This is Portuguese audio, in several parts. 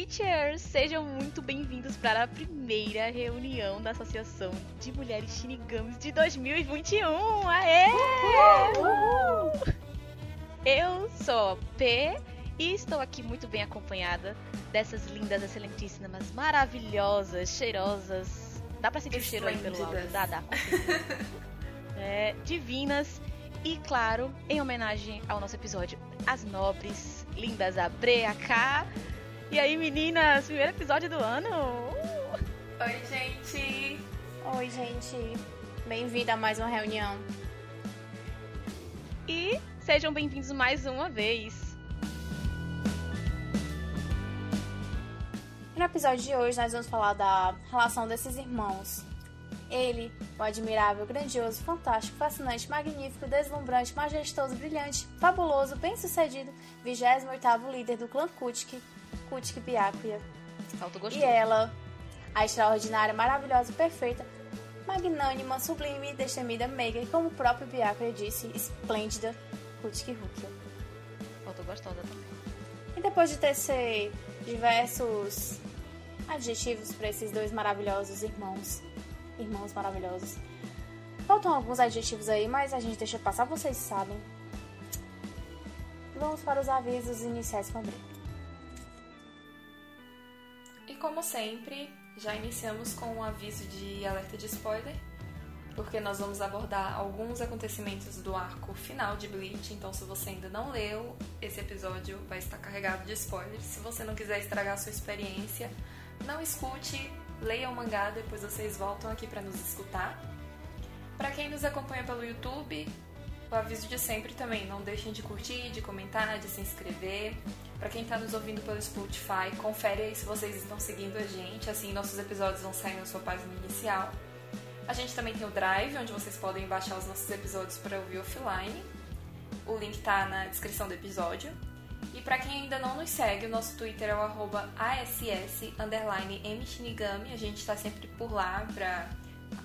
Bleachers! Sejam muito bem-vindos para a primeira reunião da Associação de Mulheres Shinigamis de 2021! Aê! Uhul! Eu sou P e estou aqui muito bem acompanhada dessas lindas, excelentíssimas, maravilhosas, cheirosas. Dá pra sentir o cheiro aí pelo áudio? Dá, dá. é, divinas e, claro, em homenagem ao nosso episódio, as nobres, lindas a Bre, a K. E aí, meninas, primeiro episódio do ano. Uh! Oi, gente. Oi, gente. Bem-vinda a mais uma reunião. E sejam bem-vindos mais uma vez. No episódio de hoje, nós vamos falar da relação desses irmãos. Ele, o admirável, grandioso, fantástico, fascinante, magnífico, deslumbrante, majestoso, brilhante, fabuloso, bem-sucedido, 28º líder do clã Kutik, Kutik Byakuya. E ela, a extraordinária, maravilhosa, perfeita, magnânima, sublime, destemida, meiga e como o próprio Byakuya disse, esplêndida, Kutik Rukia. Faltou gostosa também. E depois de tecer diversos adjetivos para esses dois maravilhosos irmãos, irmãos maravilhosos. Faltam alguns adjetivos aí, mas a gente deixa passar, vocês sabem. Vamos para os avisos iniciais com a André. Como sempre, já iniciamos com um aviso de alerta de spoiler, porque nós vamos abordar alguns acontecimentos do arco final de Bleach, então se você ainda não leu, esse episódio vai estar carregado de spoilers. Se você não quiser estragar sua experiência, não escute, leia o mangá, depois vocês voltam aqui para nos escutar. Para quem nos acompanha pelo YouTube, o aviso de sempre também, não deixem de curtir, de comentar, de se inscrever. Para quem está nos ouvindo pelo Spotify, confere aí se vocês estão seguindo a gente, assim nossos episódios vão sair na sua página inicial. A gente também tem o Drive, onde vocês podem baixar os nossos episódios para ouvir offline. O link está na descrição do episódio. E para quem ainda não nos segue, o nosso Twitter é o arroba ASS_MShinigami. A gente está sempre por lá para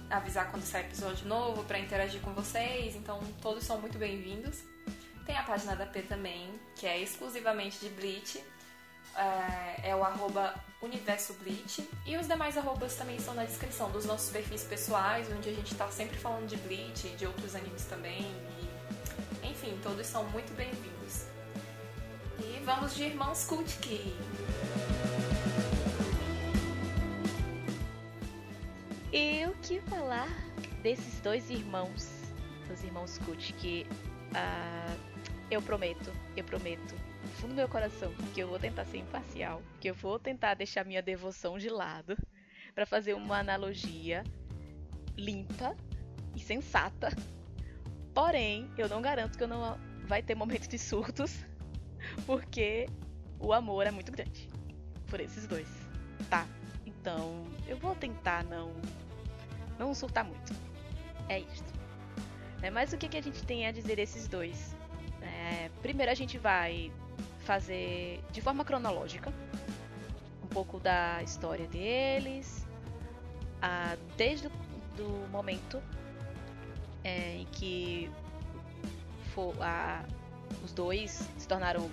avisar quando sai episódio novo, para interagir com vocês. Então, todos são muito bem-vindos. Tem a página da P também, que é exclusivamente de Bleach. É, é o arroba Universo Bleach. E os demais arrobas também estão na descrição dos nossos perfis pessoais, onde a gente está sempre falando de Bleach e de outros animes também. E, enfim, todos são muito bem-vindos. E vamos de Irmãos Kutki. E o que falar desses dois irmãos, dos irmãos Kutki? Uh, eu prometo, eu prometo, no fundo do meu coração, que eu vou tentar ser imparcial, que eu vou tentar deixar minha devoção de lado para fazer uma analogia limpa e sensata. Porém, eu não garanto que eu não vai ter momentos de surtos porque o amor é muito grande por esses dois, tá? Então, eu vou tentar não não surtar muito. É isso. É, mas o que, que a gente tem a dizer desses dois? É, primeiro a gente vai fazer de forma cronológica um pouco da história deles, a, desde o momento é, em que for, a, os dois se tornaram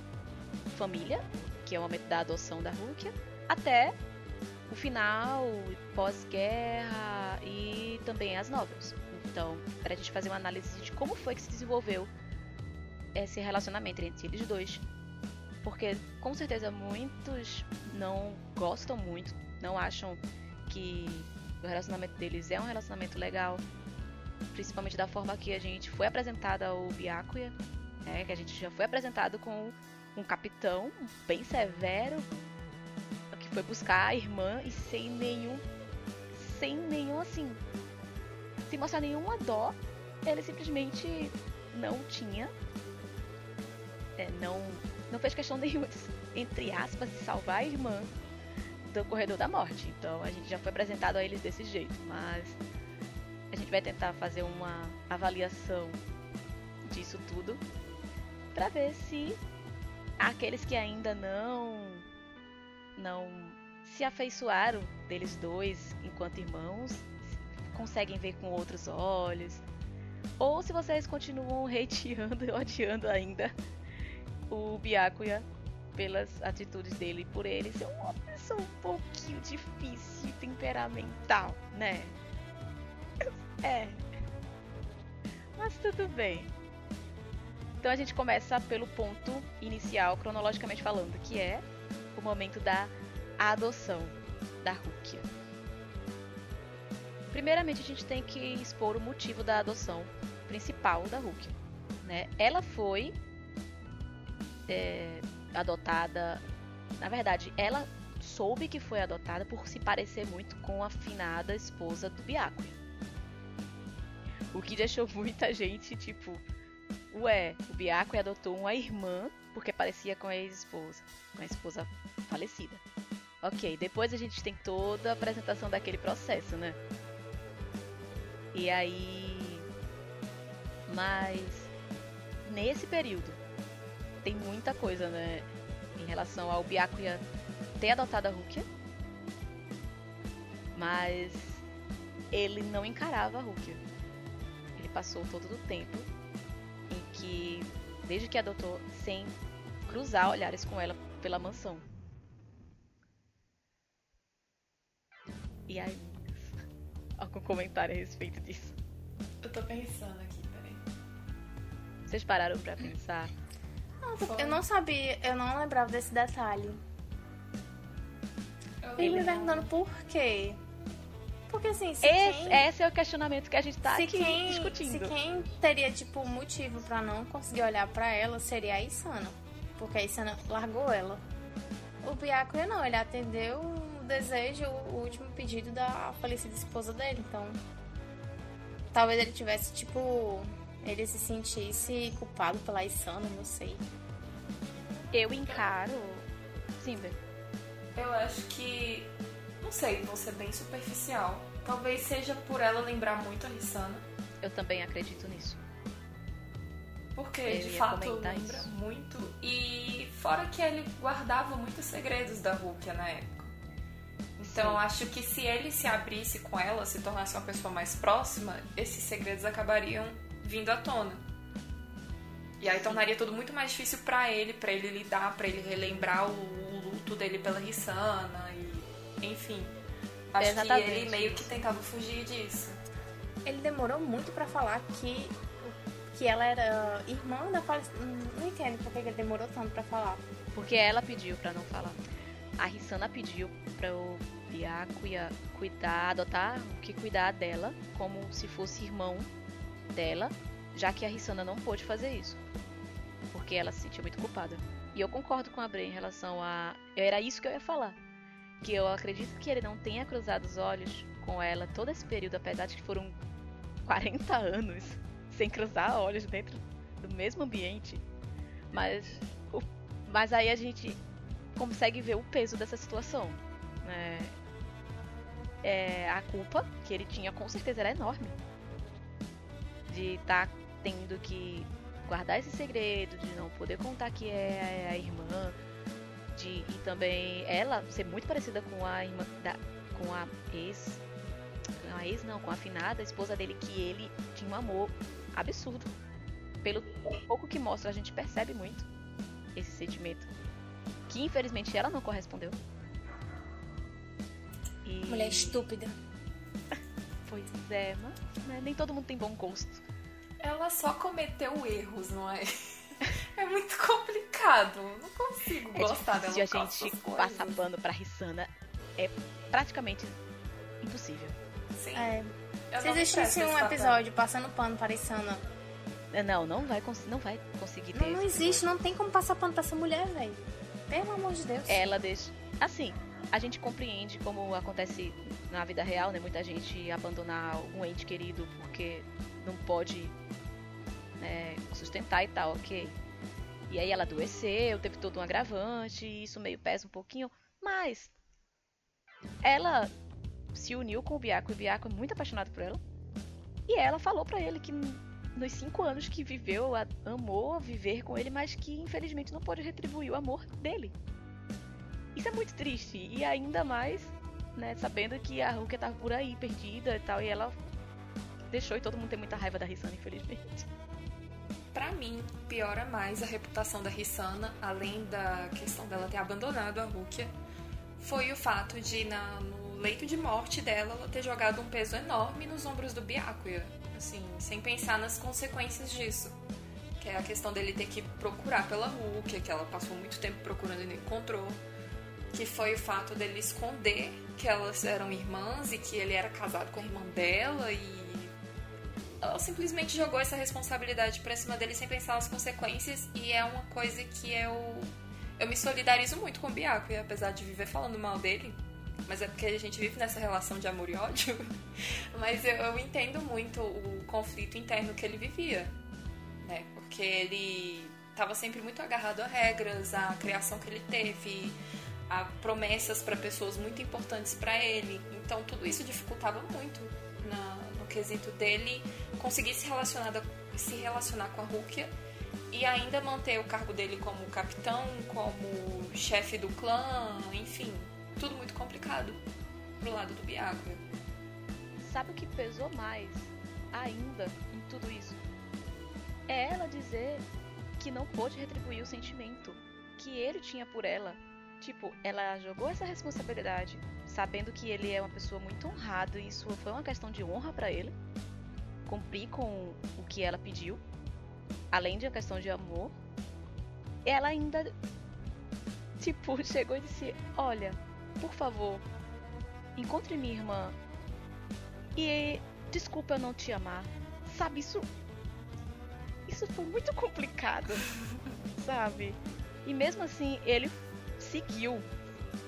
família, que é o momento da adoção da Rukia, até o final, pós-guerra e também as novels. Então, para a gente fazer uma análise de como foi que se desenvolveu esse relacionamento entre eles dois. Porque com certeza muitos não gostam muito, não acham que o relacionamento deles é um relacionamento legal, principalmente da forma que a gente foi apresentado ao Byakuya, né, que a gente já foi apresentado com um capitão bem severo foi buscar a irmã e sem nenhum sem nenhum assim sem mostrar nenhuma dó ele simplesmente não tinha é, não não fez questão nenhuma entre aspas de salvar a irmã do corredor da morte. Então a gente já foi apresentado a eles desse jeito mas a gente vai tentar fazer uma avaliação disso tudo para ver se aqueles que ainda não não se afeiçoaram deles dois enquanto irmãos conseguem ver com outros olhos ou se vocês continuam hateando e odiando ainda o Byakuya pelas atitudes dele por ele ser uma pessoa um pouquinho difícil, temperamental, né? É. Mas tudo bem. Então a gente começa pelo ponto inicial, cronologicamente falando, que é o momento da adoção da Rukia. Primeiramente, a gente tem que expor o motivo da adoção principal da Rukia. Né? Ela foi é, adotada. Na verdade, ela soube que foi adotada por se parecer muito com a finada esposa do Byakuya. O que deixou muita gente tipo, ué, o Byakuya adotou uma irmã porque parecia com a ex-esposa, com a esposa falecida. Ok, depois a gente tem toda a apresentação daquele processo, né? E aí. Mas. Nesse período, tem muita coisa, né? Em relação ao Byakuya ter adotado a Rukia. Mas. Ele não encarava a Rukia. Ele passou todo o tempo em que. Desde que adotou, sem cruzar olhares com ela pela mansão. E aí, algum comentário a respeito disso? Eu tô pensando aqui, peraí. Vocês pararam pra pensar? Não, eu não sabia, eu não lembrava desse detalhe. Eu Ele me perguntando por quê. Porque assim, se Esse, quem, esse é o questionamento que a gente tá se aqui quem, discutindo. se quem teria, tipo, motivo pra não conseguir olhar pra ela seria a Isana. Porque a Isana largou ela. O Byakuya não, ele atendeu o desejo, o último pedido da falecida esposa dele. Então, talvez ele tivesse, tipo, ele se sentisse culpado pela Isana, não sei. Eu encaro. Sim. Eu acho que. Sei, vou ser bem superficial. Talvez seja por ela lembrar muito a Rissana. eu também acredito nisso. Porque Eu de fato lembra isso. muito. E fora que ele guardava muitos segredos da Rukia na época. Então Sim. acho que se ele se abrisse com ela, se tornasse uma pessoa mais próxima, esses segredos acabariam vindo à tona. E aí tornaria tudo muito mais difícil pra ele, pra ele lidar, pra ele relembrar o, o luto dele pela Rissana e enfim. Acho Exatamente que ele meio que tentava fugir disso. Ele demorou muito pra falar que que ela era irmã da falecida. Não entendo por que ele demorou tanto pra falar. Porque ela pediu pra não falar. A Rissana pediu para o Byakuya cuidar, adotar o que cuidar dela como se fosse irmão dela, já que a Rissana não pôde fazer isso. Porque ela se sentia muito culpada. E eu concordo com a Bray em relação a. Era isso que eu ia falar. Que eu acredito que ele não tenha cruzado os olhos com ela todo esse período, apesar de que foram 40 anos sem cruzar olhos dentro do mesmo ambiente. Mas, o- mas aí a gente consegue ver o peso dessa situação. né? É, a culpa que ele tinha com certeza era enorme. De estar tendo que guardar esse segredo, de não poder contar que é a irmã, de e também ela ser muito parecida com a irmã da, com a ex, não a ex não, com a afinada esposa dele que ele tinha um amor absurdo. Pelo pouco que mostra, a gente percebe muito esse sentimento que infelizmente ela não correspondeu. E... Mulher estúpida. Pois é, mas né, nem todo mundo tem bom gosto. Ela só cometeu erros, não é? É muito complicado. Não consigo É gostar dela. difícil a gente passar pano pra Rissana. É praticamente impossível. Sim. É. Se existisse um episódio passando pano para Isana, É, Não, não vai, não vai conseguir ter não, não existe, não tem como passar pano pra essa mulher, velho. Pelo amor de Deus. ela deixa. Assim, a gente compreende como acontece na vida real, né? Muita gente abandonar um ente querido porque não pode né, sustentar e tal, ok. E aí ela adoeceu, teve todo um agravante, e isso meio pesa um pouquinho, mas ela se uniu com o Biaco, e o Biaco é muito apaixonado por ela. E ela falou pra ele que nos cinco anos que viveu, a- amou viver com ele, mas que infelizmente não pôde retribuir o amor dele. Isso é muito triste. E ainda mais, né, sabendo que a Rukia tava por aí, perdida e tal, e ela deixou e todo mundo tem muita raiva da Rissana, infelizmente. Para mim, piora mais a reputação da Rissana, além da questão dela ter abandonado a Rukia, foi o fato de, na, no leito de morte dela, ela ter jogado um peso enorme nos ombros do Byakuya. Assim, sem pensar nas consequências disso. Que é a questão dele ter que procurar pela Rukia, que ela passou muito tempo procurando e não encontrou. Que foi o fato dele esconder que elas eram irmãs e que ele era casado com a irmã dela e ela simplesmente jogou essa responsabilidade pra cima dele sem pensar nas consequências e é uma coisa que eu eu me solidarizo muito com o Biaco, e apesar de viver falando mal dele, mas é porque a gente vive nessa relação de amor e ódio, mas eu, eu entendo muito o conflito interno que ele vivia, né? Porque ele estava sempre muito agarrado a regras, a criação que ele teve, a promessas para pessoas muito importantes para ele. Então tudo isso dificultava muito na, quesito dele conseguir se relacionar, se relacionar com a Rukia e ainda manter o cargo dele como capitão, como chefe do clã, enfim, tudo muito complicado pro lado do Byakuya. Sabe o que pesou mais ainda em tudo isso? É ela dizer que não pôde retribuir o sentimento que ele tinha por ela. Tipo, ela jogou essa responsabilidade, sabendo que ele é uma pessoa muito honrada e isso foi uma questão de honra para ele. Cumprir com o que ela pediu além de uma questão de amor, ela ainda, tipo, chegou e disse: Olha, por favor, encontre minha irmã. E desculpa eu não te amar. Sabe, isso. Isso foi muito complicado, sabe? E mesmo assim, ele seguiu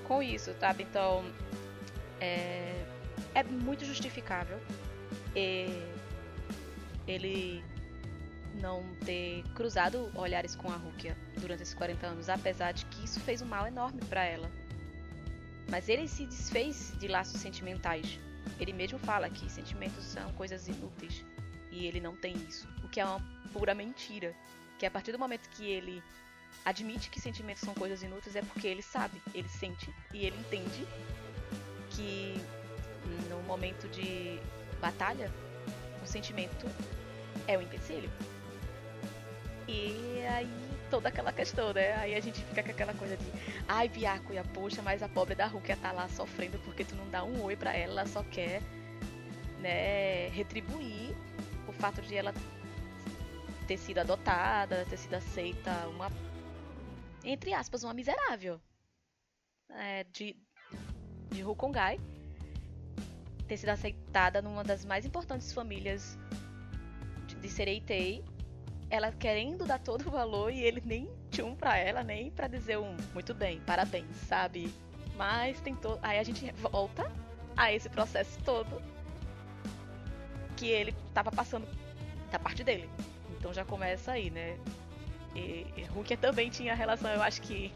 com isso, sabe? Então, é, é muito justificável. Ele não ter cruzado olhares com a Rukia durante esses 40 anos, apesar de que isso fez um mal enorme para ela. Mas ele se desfez de laços sentimentais. Ele mesmo fala que sentimentos são coisas inúteis e ele não tem isso, o que é uma pura mentira. Que a partir do momento que ele admite que sentimentos são coisas inúteis é porque ele sabe, ele sente e ele entende que no momento de batalha o sentimento é o empecilho. E aí toda aquela questão, né? Aí a gente fica com aquela coisa de ai, Byakuya, poxa, mas a pobre da Rukia tá lá sofrendo porque tu não dá um oi pra ela, ela só quer, né, retribuir o fato de ela ter sido adotada, ter sido aceita uma entre aspas, uma miserável é, de, de Hukongai ter sido aceitada numa das mais importantes famílias de, de Sereitei ela querendo dar todo o valor e ele nem tchum pra ela, nem pra dizer um muito bem, parabéns, sabe? Mas tentou. Aí a gente volta a esse processo todo que ele tava passando da parte dele. Então já começa aí, né? E, e Rukia também tinha relação, eu acho que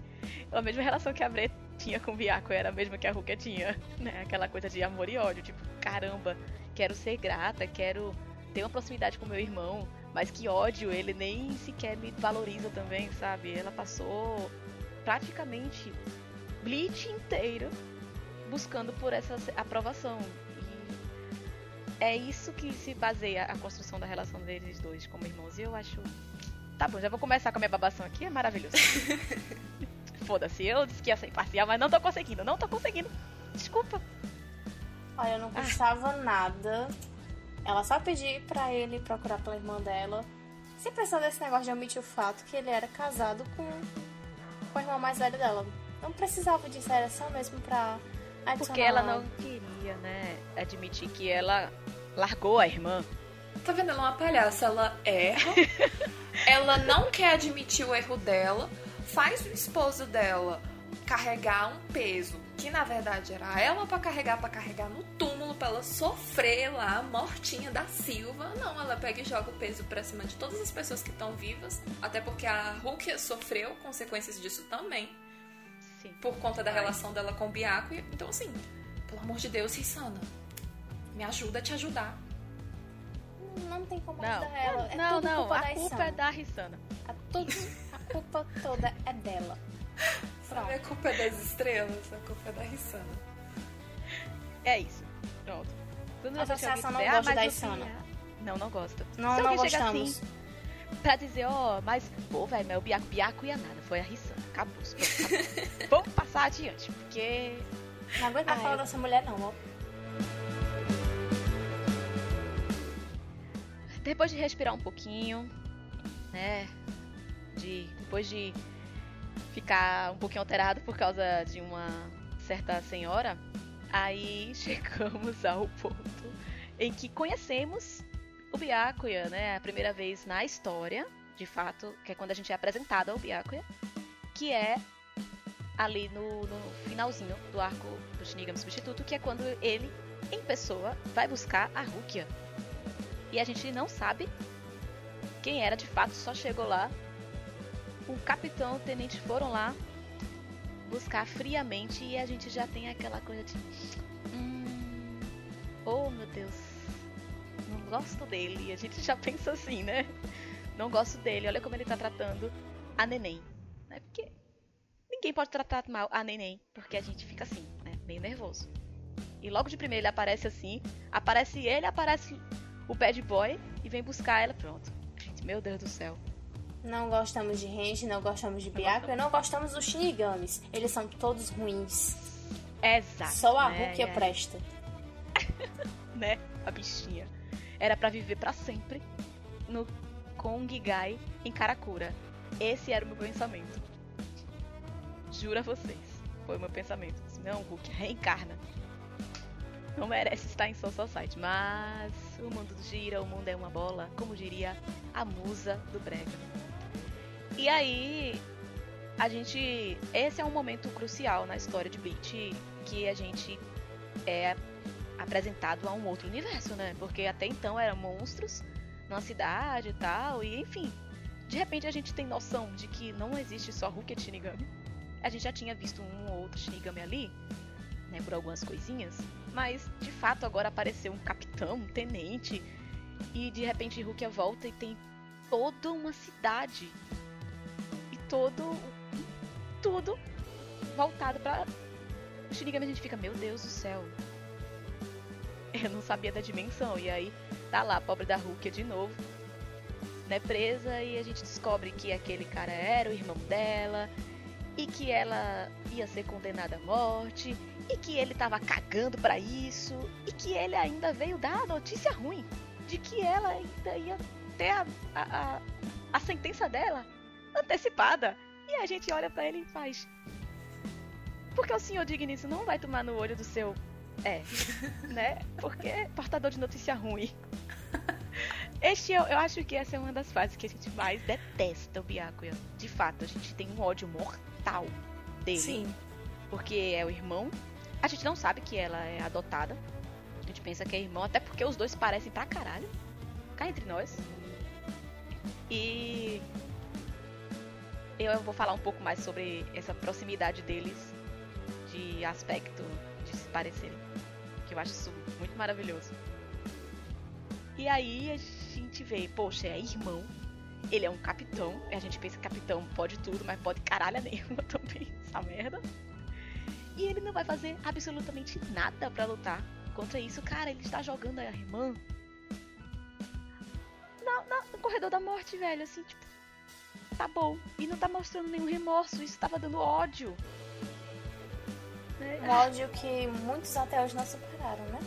a mesma relação que a Bre tinha com o Biako era a mesma que a Rukia tinha, né? Aquela coisa de amor e ódio, tipo, caramba, quero ser grata, quero ter uma proximidade com meu irmão, mas que ódio, ele nem sequer me valoriza também, sabe? Ela passou praticamente Bleach inteiro buscando por essa aprovação. E é isso que se baseia a construção da relação deles dois como irmãos. E eu acho. Tá bom, já vou começar com a minha babação aqui, é maravilhoso. Foda-se, eu disse que ia ser imparcial, mas não tô conseguindo, não tô conseguindo. Desculpa. Olha, eu não gostava ah. nada ela só pediu pra ele procurar pela irmã dela, sem pensar nesse negócio de omitir o fato que ele era casado com, com a irmã mais velha dela. Não precisava disso, era só mesmo pra adicionar. Porque ela não queria, né, admitir que ela largou a irmã. Tá vendo? Ela é uma palhaça. Ela erra, ela não quer admitir o erro dela, faz o esposo dela carregar um peso que na verdade era ela para carregar, para carregar no túmulo, para ela sofrer lá, mortinha da Silva. Não, ela pega e joga o peso pra cima de todas as pessoas que estão vivas, até porque a Rukia sofreu consequências disso também. Sim. Por conta da Ai. relação dela com o Biaco. Então, assim, pelo amor de Deus, Rissana, me ajuda a te ajudar. Não tem como não. ajudar ela. É não, não, culpa a culpa é da Rissana. A, todo, a culpa toda é dela. Sabe, a culpa é das estrelas, a culpa é da Rissana. É isso. Pronto. Quando a associação não gosta ah, da Rissana. Não, não gosta. Não, não gostamos. Assim, pra dizer, ó, mas, pô, velho, mas o Biaco, Biaco ia nada, foi a Rissan, acabou. acabou. Vamos passar adiante, porque... Não aguento mais falar dessa mulher não, ó. Depois de respirar um pouquinho, né, de, depois de ficar um pouquinho alterado por causa de uma certa senhora, aí chegamos ao ponto em que conhecemos o Byakuya, né? A primeira vez na história, de fato, que é quando a gente é apresentado ao Byakuya, que é ali no, no finalzinho do arco do Shinigami Substituto, que é quando ele, em pessoa, vai buscar a Rukia. E a gente não sabe quem era de fato, só chegou lá. O capitão, o tenente foram lá buscar friamente e a gente já tem aquela coisa de. Hum, oh meu Deus, não gosto dele. A gente já pensa assim, né? Não gosto dele, olha como ele tá tratando a neném. Né? Porque ninguém pode tratar mal a neném, porque a gente fica assim, né? Meio nervoso. E logo de primeiro ele aparece assim, aparece ele, aparece o bad boy e vem buscar ela, pronto. Gente, meu Deus do céu. Não gostamos de Renji, não gostamos de Byakuya, não gostamos dos Shinigamis. Eles são todos ruins. Exato. Só a né? Rukia é. presta. né? A bichinha. Era para viver para sempre no Kongigai em Karakura. Esse era o meu pensamento. Juro a vocês. Foi o meu pensamento. Não, Hulk, reencarna. Não merece estar em Soul Society. Mas o mundo gira, o mundo é uma bola, como diria a musa do Brega. E aí, a gente. Esse é um momento crucial na história de Bleach que a gente é apresentado a um outro universo, né? Porque até então eram monstros numa cidade e tal, e enfim. De repente a gente tem noção de que não existe só e Shinigami. A gente já tinha visto um ou outro Shinigami ali, né, por algumas coisinhas, mas de fato agora apareceu um capitão, um tenente, e de repente Hulk volta e tem toda uma cidade todo. Tudo voltado pra. O Shinigami a gente fica, meu Deus do céu. Eu não sabia da dimensão. E aí tá lá a pobre da Rukia de novo. Né, presa e a gente descobre que aquele cara era o irmão dela e que ela ia ser condenada à morte e que ele tava cagando para isso e que ele ainda veio dar a notícia ruim de que ela ainda ia ter a, a, a, a sentença dela antecipada. E a gente olha para ele e faz. Porque o senhor Dignício não vai tomar no olho do seu. É, né? Porque é portador de notícia ruim. Este eu, eu acho que essa é uma das fases que a gente mais detesta o Byakuya. De fato, a gente tem um ódio mortal dele. Sim. Porque é o irmão. A gente não sabe que ela é adotada. A gente pensa que é irmão, até porque os dois parecem pra caralho. Cá entre nós. E eu vou falar um pouco mais sobre essa proximidade deles de aspecto de se parecerem. Que eu acho isso muito maravilhoso. E aí a gente vê, poxa, é irmão. Ele é um capitão. E a gente pensa que capitão pode tudo, mas pode caralho nenhuma também, essa merda. E ele não vai fazer absolutamente nada para lutar contra isso. Cara, ele está jogando a irmã na, na, no corredor da morte, velho. Assim, tipo, tá bom. E não tá mostrando nenhum remorso, isso tava dando ódio. Um ódio que muitos até hoje não superaram, né?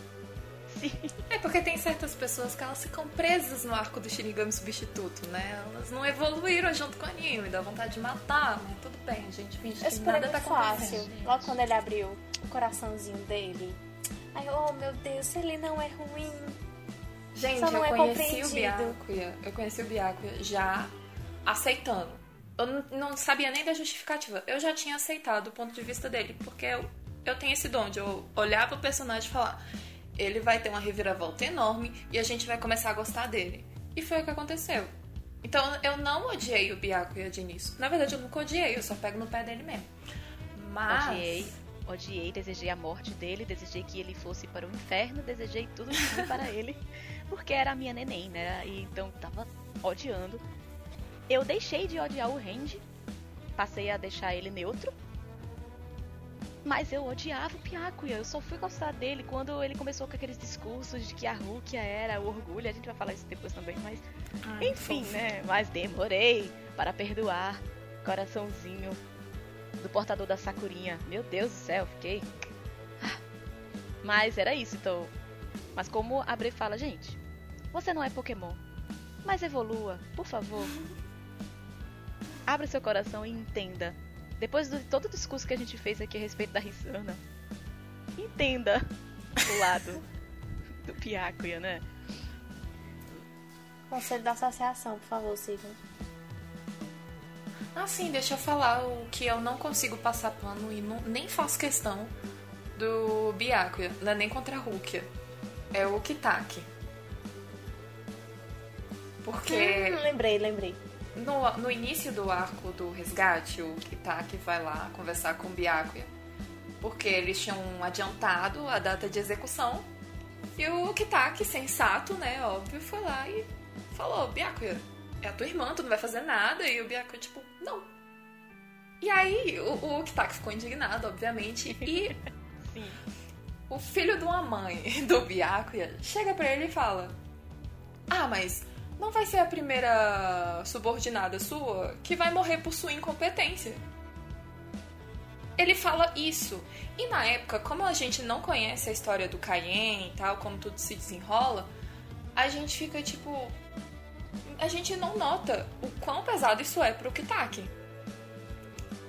É porque tem certas pessoas que elas ficam presas no arco do Shinigami substituto, né? Elas não evoluíram junto com o anime, dá vontade de matar, mas tudo bem, a gente finge que nada tá fácil. Logo quando ele abriu o coraçãozinho dele. Ai, oh meu Deus, ele não é ruim. Gente, Só não eu é conheci o Byakuya. Eu conheci o Byakuya já aceitando. Eu não sabia nem da justificativa. Eu já tinha aceitado o ponto de vista dele, porque eu, eu tenho esse dom de eu olhar pro personagem e falar: ele vai ter uma reviravolta enorme e a gente vai começar a gostar dele. E foi o que aconteceu. Então eu não odiei o Byakuya de início. Na verdade, eu nunca odiei, eu só pego no pé dele mesmo. Mas. Odiei, odiei, desejei a morte dele, desejei que ele fosse para o inferno, desejei tudo para ele, porque era a minha neném, né? E então tava odiando. Eu deixei de odiar o Randy, passei a deixar ele neutro. Mas eu odiava o Byakuya, eu só fui gostar dele quando ele começou com aqueles discursos de que a Rukia era o orgulho. A gente vai falar isso depois também, mas. Ai, Enfim, fofo. né? Mas demorei para perdoar. Coraçãozinho do portador da Sakurinha. Meu Deus do céu, fiquei. Ah. Mas era isso, então. Mas como a Bre fala, gente, você não é Pokémon. Mas evolua, por favor. Abra seu coração e entenda. Depois de todo o discurso que a gente fez aqui a respeito da Risana, entenda o lado do Byakuya, né? Conselho da associação, por favor, sigam. Ah, sim, deixa eu falar o que eu não consigo passar pano e não- nem faço questão do Byakuya, não é nem contra a Rukia. É o Kitaki. Porque Hum, lembrei, lembrei. No, no início do arco do resgate, o Kitaki vai lá conversar com o Byakuya. Porque eles tinham adiantado a data de execução. E o Kitaki, sensato, né, óbvio, foi lá e falou, Byakuya, é a tua irmã, tu não vai fazer nada. E o Byakuya, tipo, não. E aí o, o Kitaki ficou indignado, obviamente. E Sim. o filho de uma mãe do Byakuya chega pra ele e fala: Ah, mas não vai ser a primeira subordinada sua que vai morrer por sua incompetência. Ele fala isso. E na época, como a gente não conhece a história do Cayenne e tal, como tudo se desenrola, a gente fica tipo. A gente não nota o quão pesado isso é pro Kitaki.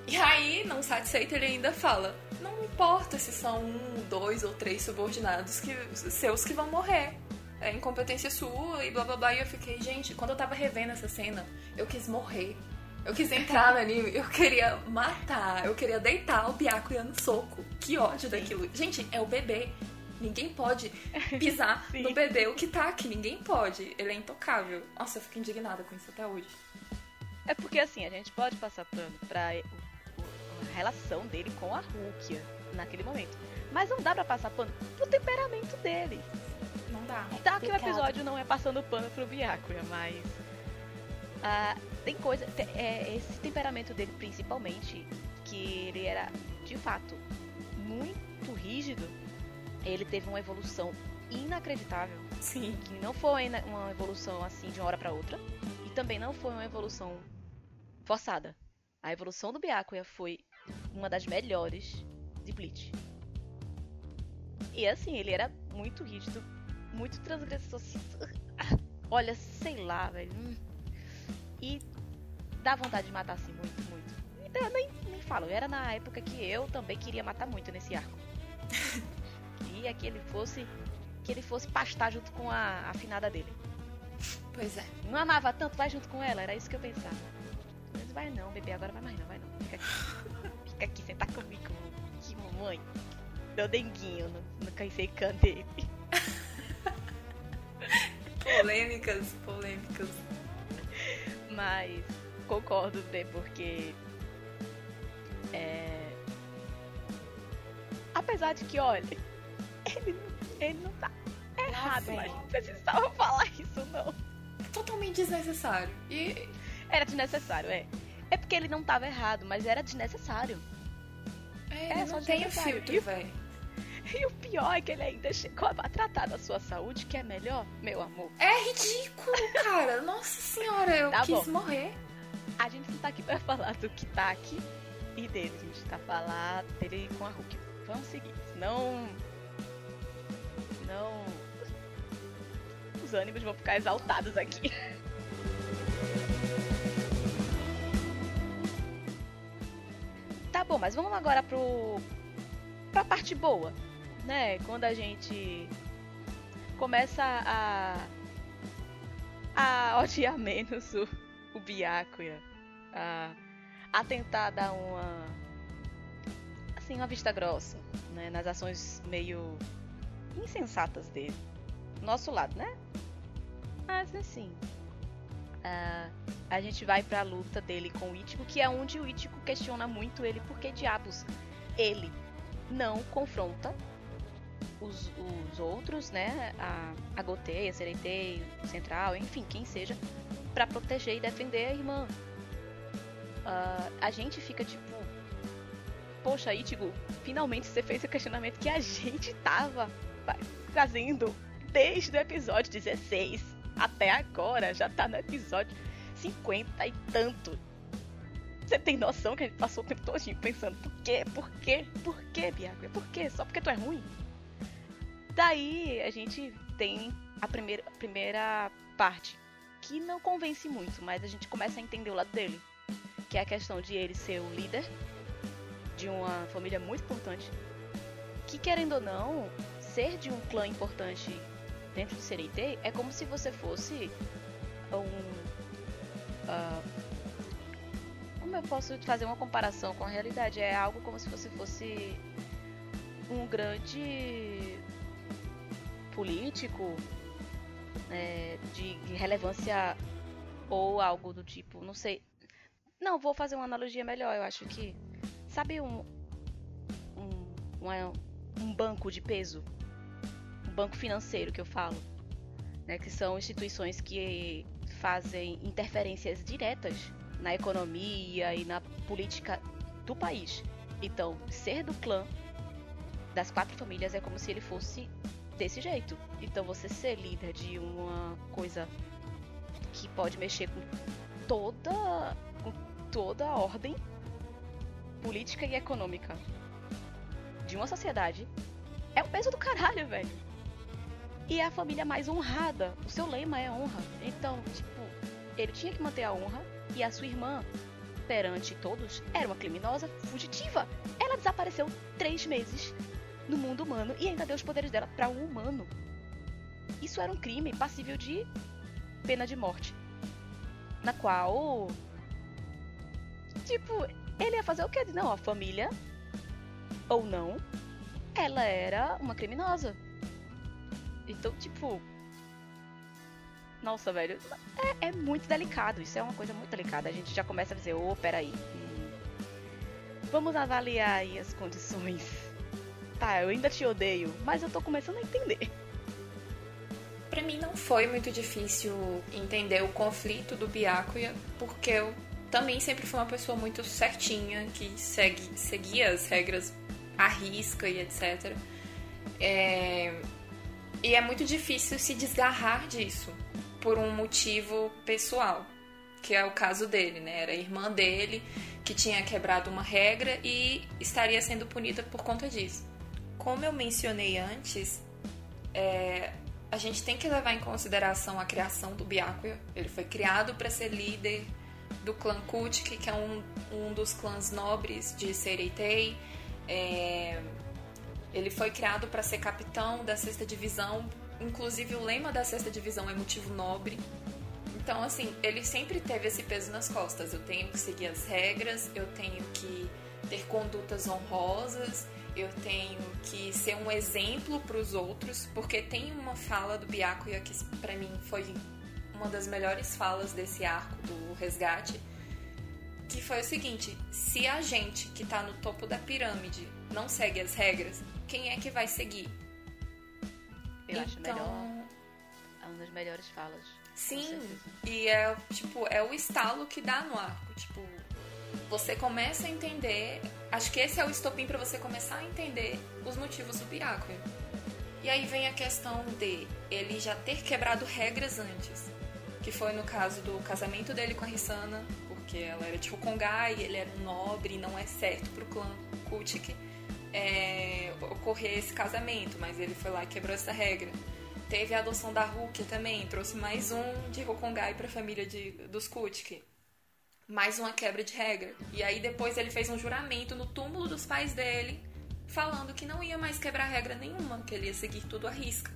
E aí, não satisfeito, ele ainda fala: Não importa se são um, dois ou três subordinados que, seus que vão morrer. É incompetência sua e blá blá blá. E eu fiquei, gente, quando eu tava revendo essa cena, eu quis morrer. Eu quis entrar no anime, eu queria matar, eu queria deitar o Byakuya no soco. Que ódio daquilo. Gente, é o bebê. Ninguém pode pisar Sim. no bebê o Kitaki, ninguém pode. Ele é intocável. Nossa, eu fico indignada com isso até hoje. É porque assim, a gente pode passar pano pra a relação dele com a Rukia naquele momento. Mas não dá pra passar pano pro temperamento dele. Não dá. Tá que o episódio não é passando pano pro Byakuya, mas. ah, tem coisa. te- é, esse temperamento dele, principalmente, que ele era, de fato, muito rígido, ele teve uma evolução inacreditável. Sim. Que não foi uma evolução assim de uma hora pra outra. E também não foi uma evolução forçada. A evolução do Byakuya foi uma das melhores de Bleach. E assim, ele era muito rígido, muito transgressor. Olha, sei lá, velho. Hum. E dá vontade de matar assim muito, muito. Então, nem, nem falo, era na época que eu também queria matar muito nesse arco. Queria que ele fosse que ele fosse pastar junto com a afinada dele. Pois é. Não amava tanto, vai junto com ela, era isso que eu pensava. Mas vai não, bebê, agora vai mais não, vai não. Fica aqui. Fica aqui, senta comigo. Que mamãe. Deu denguinho no, no caiceican dele. Polêmicas, polêmicas. Mas concordo, Bê, porque. É. Apesar de que, olha, ele, ele não tá errado, mas não precisava falar isso, não. Totalmente desnecessário. E Era desnecessário, é. É porque ele não tava errado, mas era desnecessário. é, É, só não tem filtro, velho. E o pior é que ele ainda chegou a tratar da sua saúde, que é melhor, meu amor. É ridículo, cara. Nossa senhora, eu Tá quis bom. morrer. A gente não tá aqui pra falar do Kitaki e dele, a gente tá falar dele com a Hulk. Vamos seguir, senão. Senão. Os ânimos vão ficar exaltados aqui. Tá bom, mas vamos agora pro. pra parte boa, né? Quando a gente começa a. a odiar menos o, o Byakuya. A, a tentar dar uma. assim, uma vista grossa, né? Nas ações meio insensatas dele. Nosso lado, né? Mas assim. a gente vai pra luta dele com o Ichigo, que é onde o Ichigo questiona muito ele por que diabos ele não confronta os, os outros, né? A, a Gotei, a Sereitei, o Central, enfim, quem seja, pra proteger e defender a irmã. Ah, a gente fica tipo. poxa, Ichigo, finalmente você fez o questionamento que a gente tava trazendo desde o episódio 16 até agora. Já tá no episódio 50 e tanto. Você tem noção que a gente passou o tempo todo pensando por quê? Por quê? Por quê, Biago? Por quê? Só porque tu é ruim? Daí a gente tem a primeira, a primeira parte, que não convence muito, mas a gente começa a entender o lado dele. Que é a questão de ele ser o líder de uma família muito importante. Que querendo ou não, ser de um clã importante dentro de Sereitei é como se você fosse um. Uh, como eu posso fazer uma comparação com a realidade? É algo como se você fosse um grande político é, de relevância ou algo do tipo, não sei. Não, vou fazer uma analogia melhor. Eu acho que sabe um um, um, um banco de peso, um banco financeiro que eu falo, né, que são instituições que fazem interferências diretas na economia e na política do país. Então, ser do clã das quatro famílias é como se ele fosse desse jeito. Então, você ser líder de uma coisa que pode mexer com toda, com toda a ordem política e econômica de uma sociedade é o peso do caralho, velho. E é a família mais honrada. O seu lema é honra. Então, tipo, ele tinha que manter a honra e a sua irmã, perante todos, era uma criminosa fugitiva. Ela desapareceu três meses no mundo humano e ainda deu os poderes dela para um humano. Isso era um crime passível de pena de morte. Na qual. Tipo, ele ia fazer o quê? Não, a família, ou não, ela era uma criminosa. Então, tipo, nossa, velho. É, é, muito delicado. Isso é uma coisa muito delicada. A gente já começa a dizer, ô, oh, peraí. Vamos avaliar aí as condições. Tá, eu ainda te odeio, mas eu tô começando a entender. Para mim não foi muito difícil entender o conflito do Byakuya, porque eu também sempre fui uma pessoa muito certinha, que segue, seguia as regras à risca e etc. É... E é muito difícil se desgarrar disso por um motivo pessoal, que é o caso dele, né? Era a irmã dele que tinha quebrado uma regra e estaria sendo punida por conta disso. Como eu mencionei antes, é, a gente tem que levar em consideração a criação do Byakuya. Ele foi criado para ser líder do clã Kutik, que é um, um dos clãs nobres de Sereitei. É, ele foi criado para ser capitão da sexta divisão Inclusive, o lema da sexta divisão é motivo nobre. Então, assim, ele sempre teve esse peso nas costas. Eu tenho que seguir as regras, eu tenho que ter condutas honrosas, eu tenho que ser um exemplo para os outros, porque tem uma fala do Byakuya que para mim foi uma das melhores falas desse arco do resgate, que foi o seguinte: se a gente que está no topo da pirâmide não segue as regras, quem é que vai seguir? Eu então... acho melhor. É uma das melhores falas. Sim, e é tipo, é o estalo que dá no arco. Tipo, você começa a entender. Acho que esse é o estopim para você começar a entender os motivos do Byakuya. E aí vem a questão de ele já ter quebrado regras antes. Que foi no caso do casamento dele com a Risana, porque ela era de Hokongai, ele era nobre, não é certo pro clã Kutik é, ocorrer esse casamento, mas ele foi lá e quebrou essa regra. Teve a adoção da Rukia também, trouxe mais um de Hokongai para a família de, dos Kutik. Mais uma quebra de regra. E aí depois ele fez um juramento no túmulo dos pais dele, falando que não ia mais quebrar regra nenhuma, que ele ia seguir tudo à risca.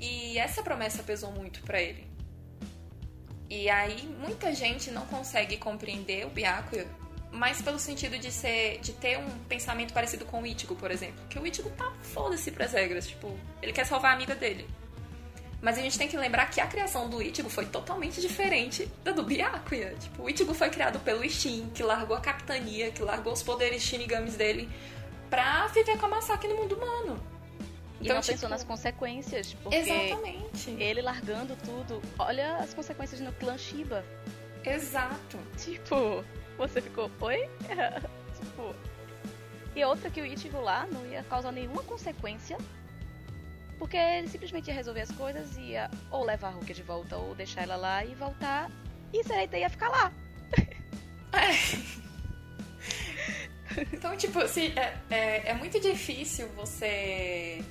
E essa promessa pesou muito para ele. E aí muita gente não consegue compreender o Byakuya mas pelo sentido de ser de ter um pensamento parecido com o Ichigo, por exemplo. Que o Ichigo tá foda-se pras regras, tipo, ele quer salvar a amiga dele. Mas a gente tem que lembrar que a criação do Ichigo foi totalmente diferente da do Byakuya. Tipo, o Ichigo foi criado pelo Ishin, que largou a capitania, que largou os poderes shinigamis dele pra viver com a Masaki no mundo humano. E então, não tipo... pensou nas consequências, porque Exatamente. ele largando tudo, olha as consequências no clã Shiba. Exato. Tipo, você ficou, oi? tipo. E outra que o Ichigo lá não ia causar nenhuma consequência. Porque ele simplesmente ia resolver as coisas, ia ou levar a Rukia de volta, ou deixar ela lá e voltar. E Sereita ia ficar lá. É. Então, tipo, assim, é, é, é, muito difícil você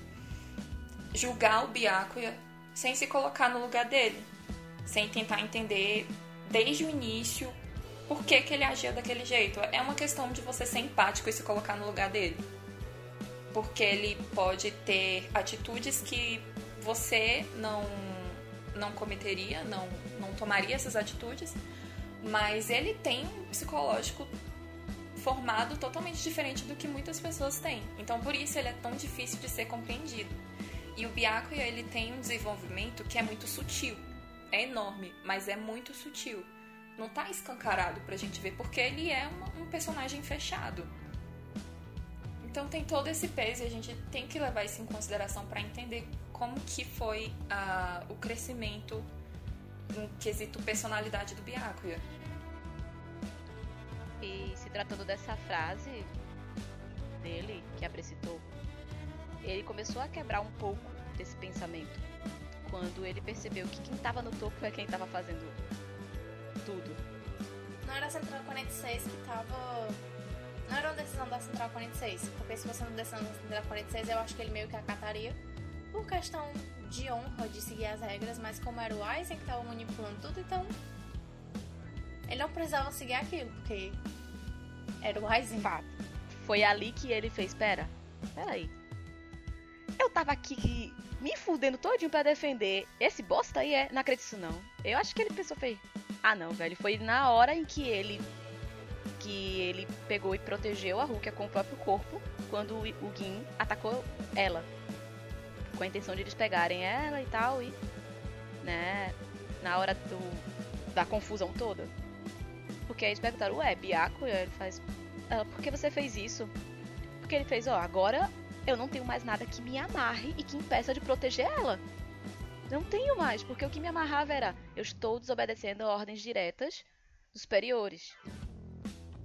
julgar o Byakuya sem se colocar no lugar dele. Sem tentar entender desde o início por que, que ele agia daquele jeito. É uma questão de você ser empático e se colocar no lugar dele. Porque ele pode ter atitudes que você não, não cometeria, não, não tomaria essas atitudes, mas ele tem um psicológico formado totalmente diferente do que muitas pessoas têm. Então, por isso ele é tão difícil de ser compreendido. E o Byakuya, ele tem um desenvolvimento que é muito sutil. É enorme, mas é muito sutil. Não tá escancarado pra gente ver, porque ele é uma, um personagem fechado. Então tem todo esse peso e a gente tem que levar isso em consideração para entender como que foi uh, o crescimento no quesito personalidade do Byakuya. E se tratando dessa frase dele, que aprecitou, ele começou a quebrar um pouco desse pensamento. Quando ele percebeu que quem estava no topo é quem estava fazendo tudo. Não era a Central 46 que estava. Não era uma decisão da Central 46. Porque se fosse uma decisão da Central 46, eu acho que ele meio que acataria. Por questão de honra, de seguir as regras, mas como era o Aizen que estava manipulando tudo, então ele não precisava seguir aquilo, porque era o Aizen. Fato. Foi ali que ele fez, pera, peraí. Eu tava aqui me fudendo todinho pra defender esse bosta aí, é? Não acredito isso não. Eu acho que ele pensou, fez, ah não, velho, foi na hora em que ele que ele pegou e protegeu a Rukia com o próprio corpo quando o Gin atacou ela. Com a intenção de eles pegarem ela e tal, e. né. Na hora do, da confusão toda. Porque aí eles perguntaram, ué, Biaco? E ele faz. Ela, por que você fez isso? Porque ele fez, ó, agora eu não tenho mais nada que me amarre e que impeça de proteger ela. Não tenho mais, porque o que me amarrava era eu estou desobedecendo ordens diretas dos superiores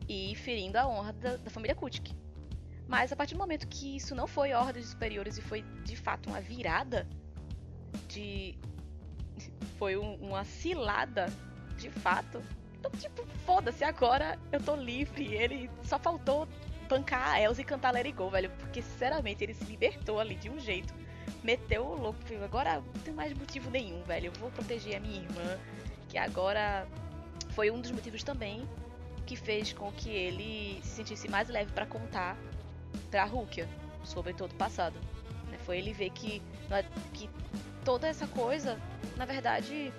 e ferindo a honra da, da família Kutik. Mas a partir do momento que isso não foi ordens superiores e foi de fato uma virada de. Foi um, uma cilada de fato então, tipo, foda-se, agora eu tô livre. Ele só faltou bancar a Elsa e cantar Let Go, velho. Porque, sinceramente, ele se libertou ali de um jeito. Meteu o louco. Agora não tem mais motivo nenhum, velho. Eu vou proteger a minha irmã. Que agora foi um dos motivos também que fez com que ele se sentisse mais leve para contar pra Rukia sobre todo o passado. Né? Foi ele ver que, que toda essa coisa, na verdade,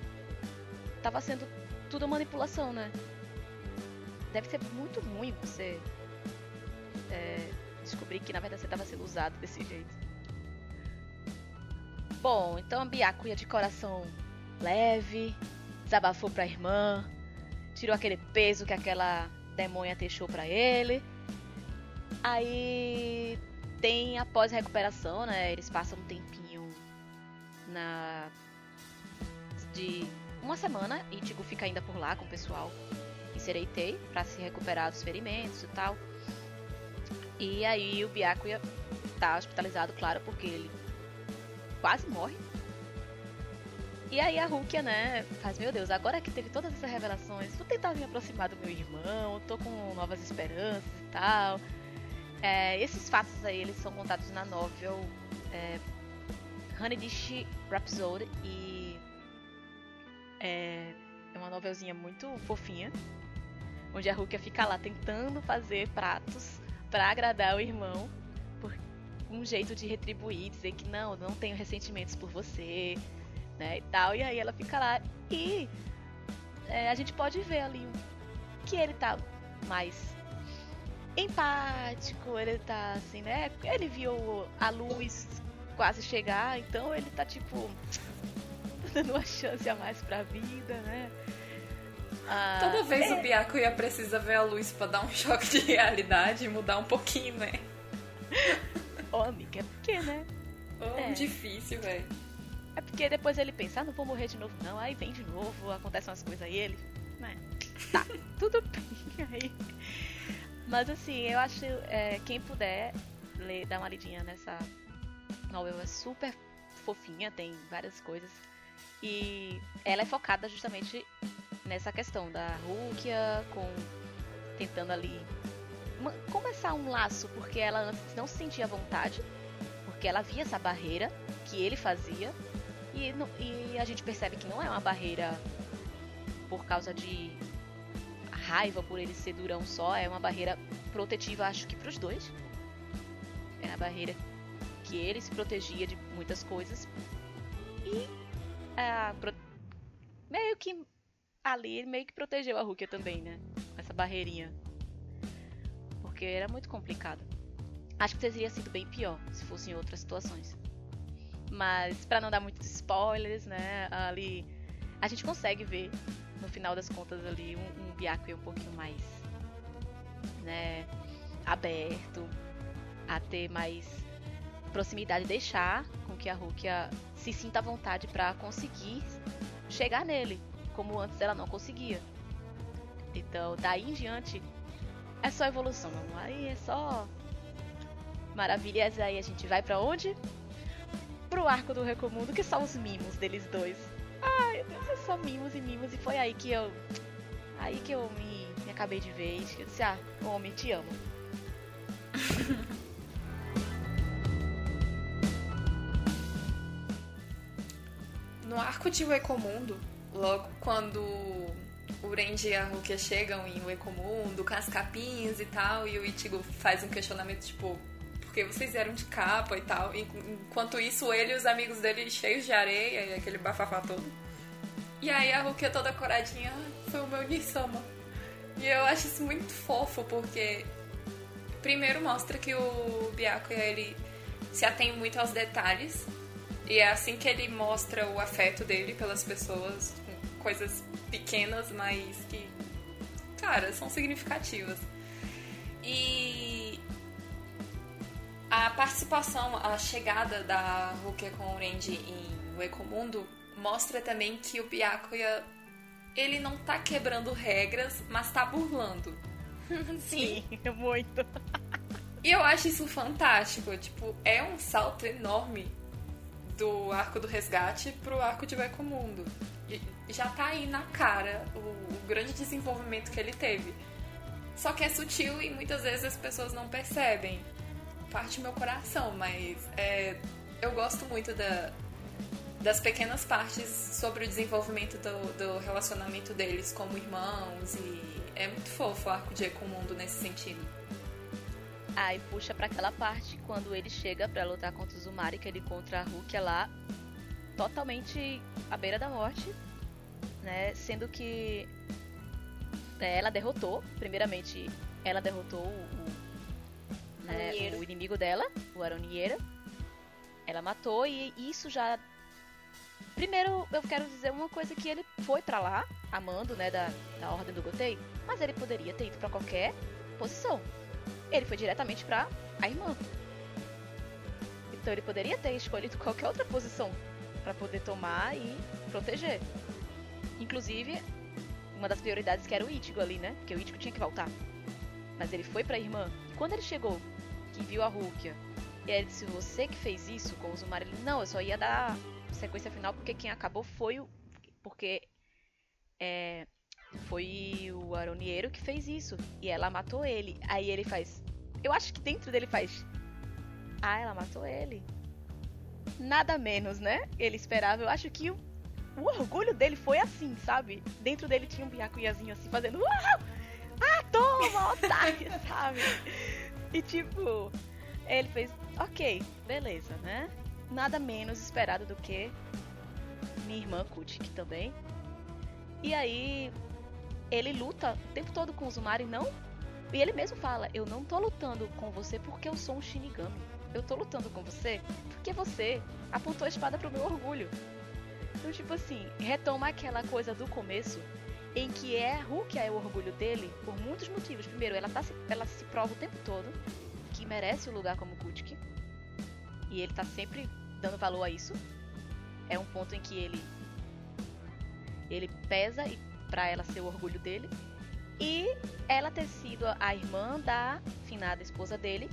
estava sendo tudo manipulação, né? Deve ser muito ruim você é, descobrir que na verdade você estava sendo usado desse jeito. Bom, então a Byakuya de coração leve, desabafou pra irmã, tirou aquele peso que aquela demônia deixou para ele. Aí tem a pós-recuperação, né? Eles passam um tempinho na de uma semana, Ichigo fica ainda por lá com o pessoal em Sereitei para se recuperar dos ferimentos e tal. E aí o Byakuya tá hospitalizado, claro, porque ele quase morre. E aí a Rukia, né, faz, meu Deus, agora que teve todas essas revelações, vou tentar me aproximar do meu irmão, tô com novas esperanças e tal. É, esses fatos aí, eles são contados na novel é, Honeydish Rhapsody e é, é uma novelzinha muito fofinha, onde a Rukia fica lá tentando fazer pratos para agradar o irmão, por um jeito de retribuir, dizer que não, não tenho ressentimentos por você, né, e tal. E aí ela fica lá e é, a gente pode ver ali que ele tá mais empático, ele tá assim, né? Ele viu a luz quase chegar, então ele tá tipo dando uma chance a mais pra vida, né? Ah, Toda vez é... o Byakuya precisa ver a luz pra dar um choque de realidade e mudar um pouquinho, né? Oh, amiga, é porque, né? Oh, é. difícil, velho. É porque depois ele pensa, ah, não vou morrer de novo, não. Aí vem de novo, acontecem umas coisas aí, ele. Né? Tá, tudo bem aí. Mas assim, eu acho é, quem puder ler, dar uma lidinha nessa novela é super fofinha, tem várias coisas. E ela é focada justamente nessa questão da Rukia com tentando ali uma, começar um laço, porque ela antes não se sentia vontade, porque ela via essa barreira que ele fazia e, e a gente percebe que não é uma barreira por causa de raiva por ele ser durão só, é uma barreira protetiva, acho que para os dois. É a barreira que ele se protegia de muitas coisas e é, pro... meio que ali meio que protegeu a Rukia também, né? Essa barreirinha. Porque era muito complicado. Acho que teria sido bem pior se fosse em outras situações. Mas para não dar muitos spoilers, né? Ali a gente consegue ver no final das contas ali um, um Byakuya um pouquinho mais, né, aberto, a ter mais proximidade, deixar com que a Rukia se sinta à vontade para conseguir chegar nele, como antes ela não conseguia. Então, daí em diante, é só evolução, amor. Aí é só maravilhas. Aí a gente vai para onde? Pro arco do Recomundo, que são os mimos deles dois. Ai, meu Deus, é só mimos e mimos. E foi aí que eu. Aí que eu me, me acabei de vez. Que eu disse, ah, homem, te amo. no arco de Uecomundo, logo quando o Renji e a Rukia chegam em Uecomundo, com as capinhas e tal, e o Ichigo faz um questionamento tipo, porque vocês eram de capa e tal. Enquanto isso, ele e os amigos dele cheios de areia e aquele bafafá todo. E aí a Rukia toda coradinha, ah, foi o meu Nisama. E eu acho isso muito fofo, porque primeiro mostra que o Byakuya, ele se atém muito aos detalhes. E é assim que ele mostra o afeto dele pelas pessoas, coisas pequenas, mas que, cara, são significativas. E a participação, a chegada da Rukia com o Randy em O Ecomundo mostra também que o Byakuya ele não tá quebrando regras, mas tá burlando. Sim, muito. E eu acho isso fantástico. Tipo, é um salto enorme do arco do resgate pro arco de Ecomundo. E já tá aí na cara o, o grande desenvolvimento que ele teve. Só que é sutil e muitas vezes as pessoas não percebem parte meu coração, mas é, eu gosto muito da, das pequenas partes sobre o desenvolvimento do, do, relacionamento deles como irmãos e é muito fofo o arco de Ecomundo nesse sentido. Aí puxa para aquela parte quando ele chega para lutar contra o Zumari, que ele encontra a Rukia lá totalmente à beira da morte, né? Sendo que é, ela derrotou, primeiramente, ela derrotou o, né, o inimigo dela, o Aronieira. Ela matou e isso já. Primeiro, eu quero dizer uma coisa que ele foi para lá, amando, né, da, da Ordem do Gotei, mas ele poderia ter ido para qualquer posição. Ele foi diretamente para a irmã. Então ele poderia ter escolhido qualquer outra posição para poder tomar e proteger. Inclusive, uma das prioridades que era o Ichigo ali, né? Porque o Ichigo tinha que voltar. Mas ele foi para a irmã. E quando ele chegou viu a Rukia. E ele disse, você que fez isso com o Zumari? Ele, não, eu só ia dar sequência final porque quem acabou foi o... Porque é, foi o Aronieiro que fez isso. E ela matou ele. Aí ele faz... Eu acho que dentro dele faz... Ah, ela matou ele. Nada menos, né? Ele esperava. Eu acho que o, o orgulho dele foi assim, sabe? Dentro dele tinha um biacuiazinho assim, fazendo... Uau! Ah, toma, otário, sabe? E tipo, ele fez, ok, beleza, né? Nada menos esperado do que minha irmã Kutik também. E aí ele luta o tempo todo com o Zumari, não? E ele mesmo fala, eu não tô lutando com você porque eu sou um Shinigami. Eu tô lutando com você porque você apontou a espada pro meu orgulho. Então, tipo assim, retoma aquela coisa do começo em que é a Hulk é o orgulho dele por muitos motivos. Primeiro, ela, tá, ela se prova o tempo todo que merece o lugar como Kutik. E ele tá sempre dando valor a isso. É um ponto em que ele ele pesa e para ela ser o orgulho dele. E ela ter sido a irmã da finada esposa dele,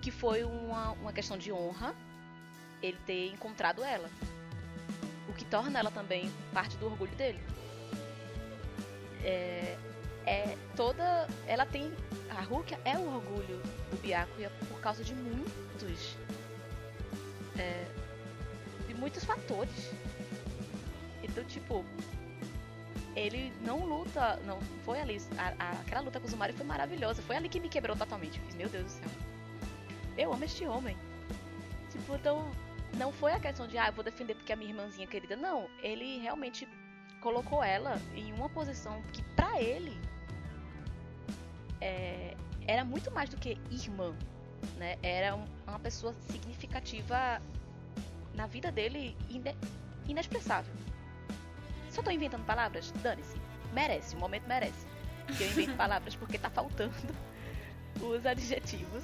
que foi uma, uma questão de honra ele ter encontrado ela. O que torna ela também parte do orgulho dele. É, é toda. Ela tem. A Rukia é o orgulho do Byakuya por causa de muitos. É, de muitos fatores. Então, tipo, ele não luta, não foi ali, a, a, aquela luta com o Zumari foi maravilhosa, foi ali que me quebrou totalmente. Meu Deus do céu, eu amo este homem. Tipo, então, não foi a questão de, ah, eu vou defender porque é minha irmãzinha querida. Não, ele realmente colocou ela em uma posição que para ele é, era muito mais do que irmã, né? Era um, uma pessoa significativa na vida dele ine, inexpressável. Só tô inventando palavras? Dane-se. Merece, o momento merece. Que eu invento palavras porque tá faltando os adjetivos.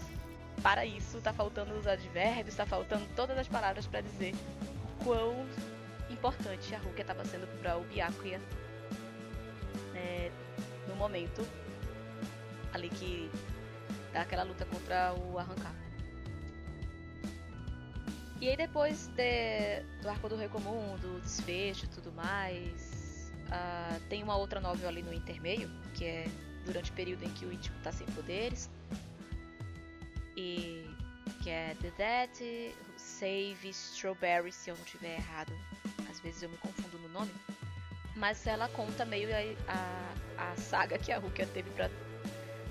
Para isso, tá faltando os advérbios, tá faltando todas as palavras para dizer quão importante a Rukia estava sendo para o Byakuya no momento ali que dá aquela luta contra o Arrancar. E aí depois de, do arco do Recomum, do desfecho e tudo mais, uh, tem uma outra novel ali no intermeio, que é durante o período em que o Ichigo tá sem poderes. E que é The Dead Save Strawberry, se eu não tiver errado. Às vezes eu me confundo no nome. Mas ela conta meio a, a, a saga que a Rukia teve pra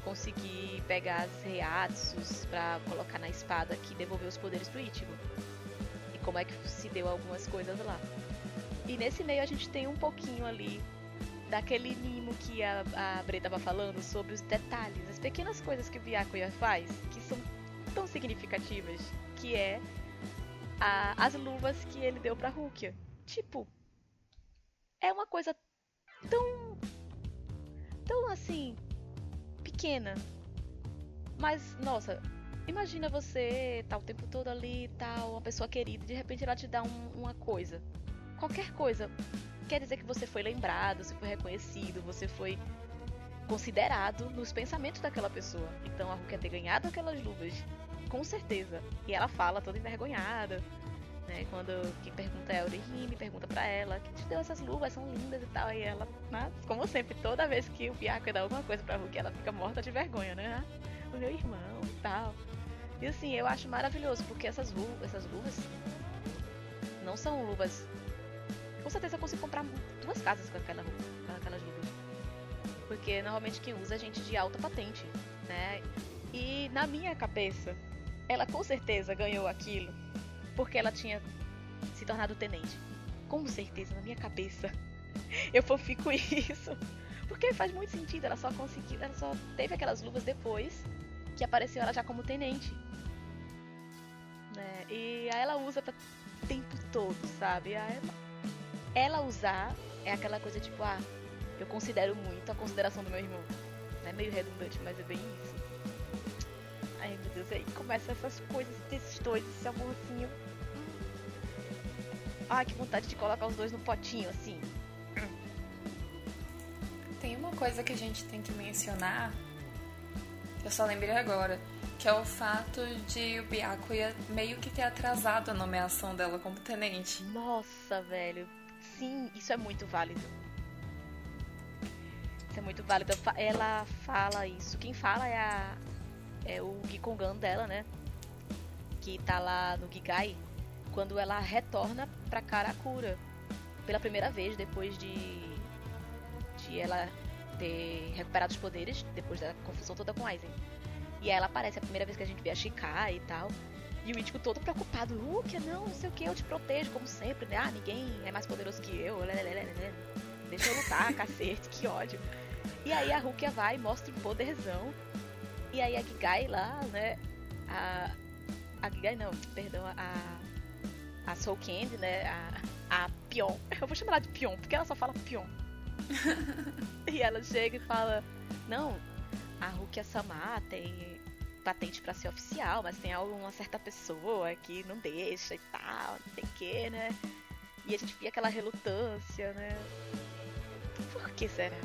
conseguir pegar as reatsus pra colocar na espada que devolveu os poderes pro Ichigo como é que se deu algumas coisas lá. E nesse meio a gente tem um pouquinho ali daquele mimo que a, a Bre tava falando sobre os detalhes, as pequenas coisas que o Byakuya faz, que são tão significativas, que é a, as luvas que ele deu pra Rukia. Tipo, é uma coisa tão. tão assim. pequena. Mas, nossa, Imagina você tá o tempo todo ali e tal, uma pessoa querida, de repente ela te dá um, uma coisa. Qualquer coisa. Quer dizer que você foi lembrado, você foi reconhecido, você foi considerado nos pensamentos daquela pessoa. Então a quer ter ganhado aquelas luvas, com certeza. E ela fala toda envergonhada, né? Quando quem pergunta é a Orihime, pergunta pra ela, quem te deu essas luvas, são lindas e tal. E ela, né? como sempre, toda vez que o Byakuya dá alguma coisa pra Hulk, ela fica morta de vergonha, né? O meu irmão e tal. E assim, eu acho maravilhoso, porque essas, luvas, essas luvas não são luvas. Com certeza eu consigo comprar duas casas com, aquela, com. Porque normalmente quem usa é gente de alta patente, né? E na minha cabeça, ela com certeza ganhou aquilo porque ela tinha se tornado tenente. Com certeza, na minha cabeça, eu fico isso. Porque faz muito sentido, ela só conseguiu, ela só teve aquelas luvas depois que apareceu ela já como tenente. E aí ela usa pra o tempo todo, sabe? Ela usar é aquela coisa tipo, ah, eu considero muito a consideração do meu irmão. É meio redundante, mas é bem isso. Ai meu Deus, aí começa essas coisas desses dois, esse amorzinho. Ai, que vontade de colocar os dois no potinho, assim. Tem uma coisa que a gente tem que mencionar, eu só lembrei agora que é o fato de o Byakuya meio que ter atrasado a nomeação dela como tenente. Nossa, velho. Sim, isso é muito válido. Isso é muito válido. Ela fala isso. Quem fala é a é o Gikongan dela, né? Que tá lá no Gigai quando ela retorna pra Karakura pela primeira vez depois de de ela ter recuperado os poderes depois da confusão toda com Aizen. E aí ela aparece, é a primeira vez que a gente vê a Chica e tal. E o Ítico todo preocupado, uh, que não, não sei o que, eu te protejo, como sempre, né? Ah, ninguém é mais poderoso que eu, deixa eu lutar, cacete, que ódio. E aí a Rukia vai mostra o poderzão. E aí a Gigai lá, né? A. A Gigai não, perdão, a. A Soul Candy, né? A, a Pion. Eu vou chamar ela de Pion, porque ela só fala Pion. e ela chega e fala: Não, a Rukia Samar tem patente para ser oficial, mas tem alguma certa pessoa que não deixa e tal, não sei o que, né? E a gente via aquela relutância, né? Por que será?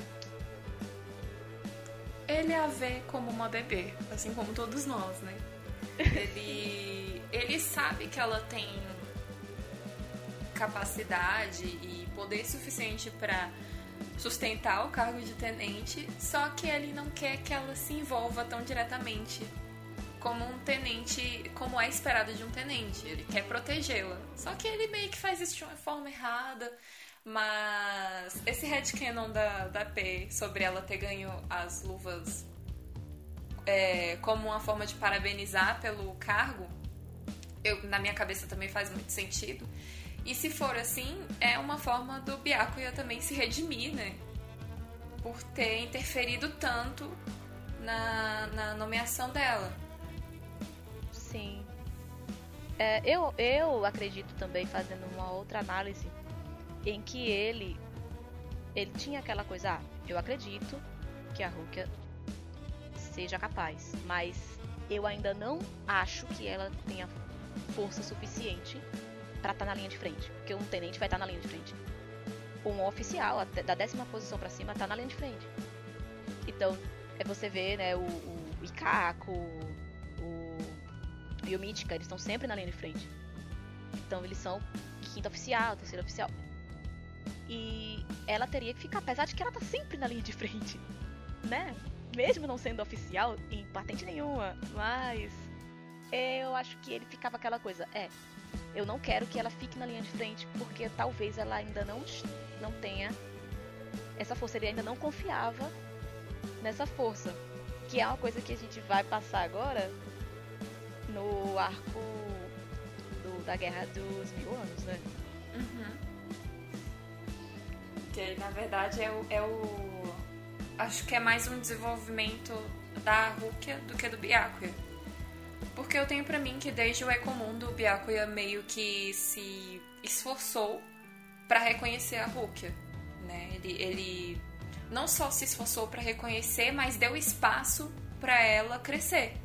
Ele a vê como uma bebê, assim como todos nós, né? Ele, ele sabe que ela tem capacidade e poder suficiente para sustentar o cargo de tenente, só que ele não quer que ela se envolva tão diretamente como um tenente, como é esperado de um tenente. Ele quer protegê-la. Só que ele meio que faz isso de uma forma errada. Mas esse headcanon da, da P sobre ela ter ganho as luvas é, como uma forma de parabenizar pelo cargo, eu, na minha cabeça também faz muito sentido. E se for assim, é uma forma do Byakuya também se redimir, né? Por ter interferido tanto na, na nomeação dela. Sim. É, eu, eu acredito também, fazendo uma outra análise, em que ele ele tinha aquela coisa, ah, eu acredito que a Rukia seja capaz, mas eu ainda não acho que ela tenha força suficiente para estar tá na linha de frente, porque um tenente vai estar tá na linha de frente. Um oficial da décima posição para cima tá na linha de frente. Então, é você ver, né, o, o Ikako, o o Mítica, eles estão sempre na linha de frente. Então, eles são quinta oficial, terceira oficial. E ela teria que ficar, apesar de que ela tá sempre na linha de frente, né? Mesmo não sendo oficial em patente nenhuma, mas eu acho que ele ficava aquela coisa, é, eu não quero que ela fique na linha de frente, porque talvez ela ainda não, não tenha essa força, ele ainda não confiava nessa força, que é uma coisa que a gente vai passar agora no arco do, da Guerra dos Mil Anos, né? Uhum que na verdade é o, é o. Acho que é mais um desenvolvimento da Rukia do que do Byakuya. Porque eu tenho para mim que desde o Ecomundo o Byakuya meio que se esforçou para reconhecer a Rukia. Né? Ele, ele não só se esforçou para reconhecer, mas deu espaço para ela crescer.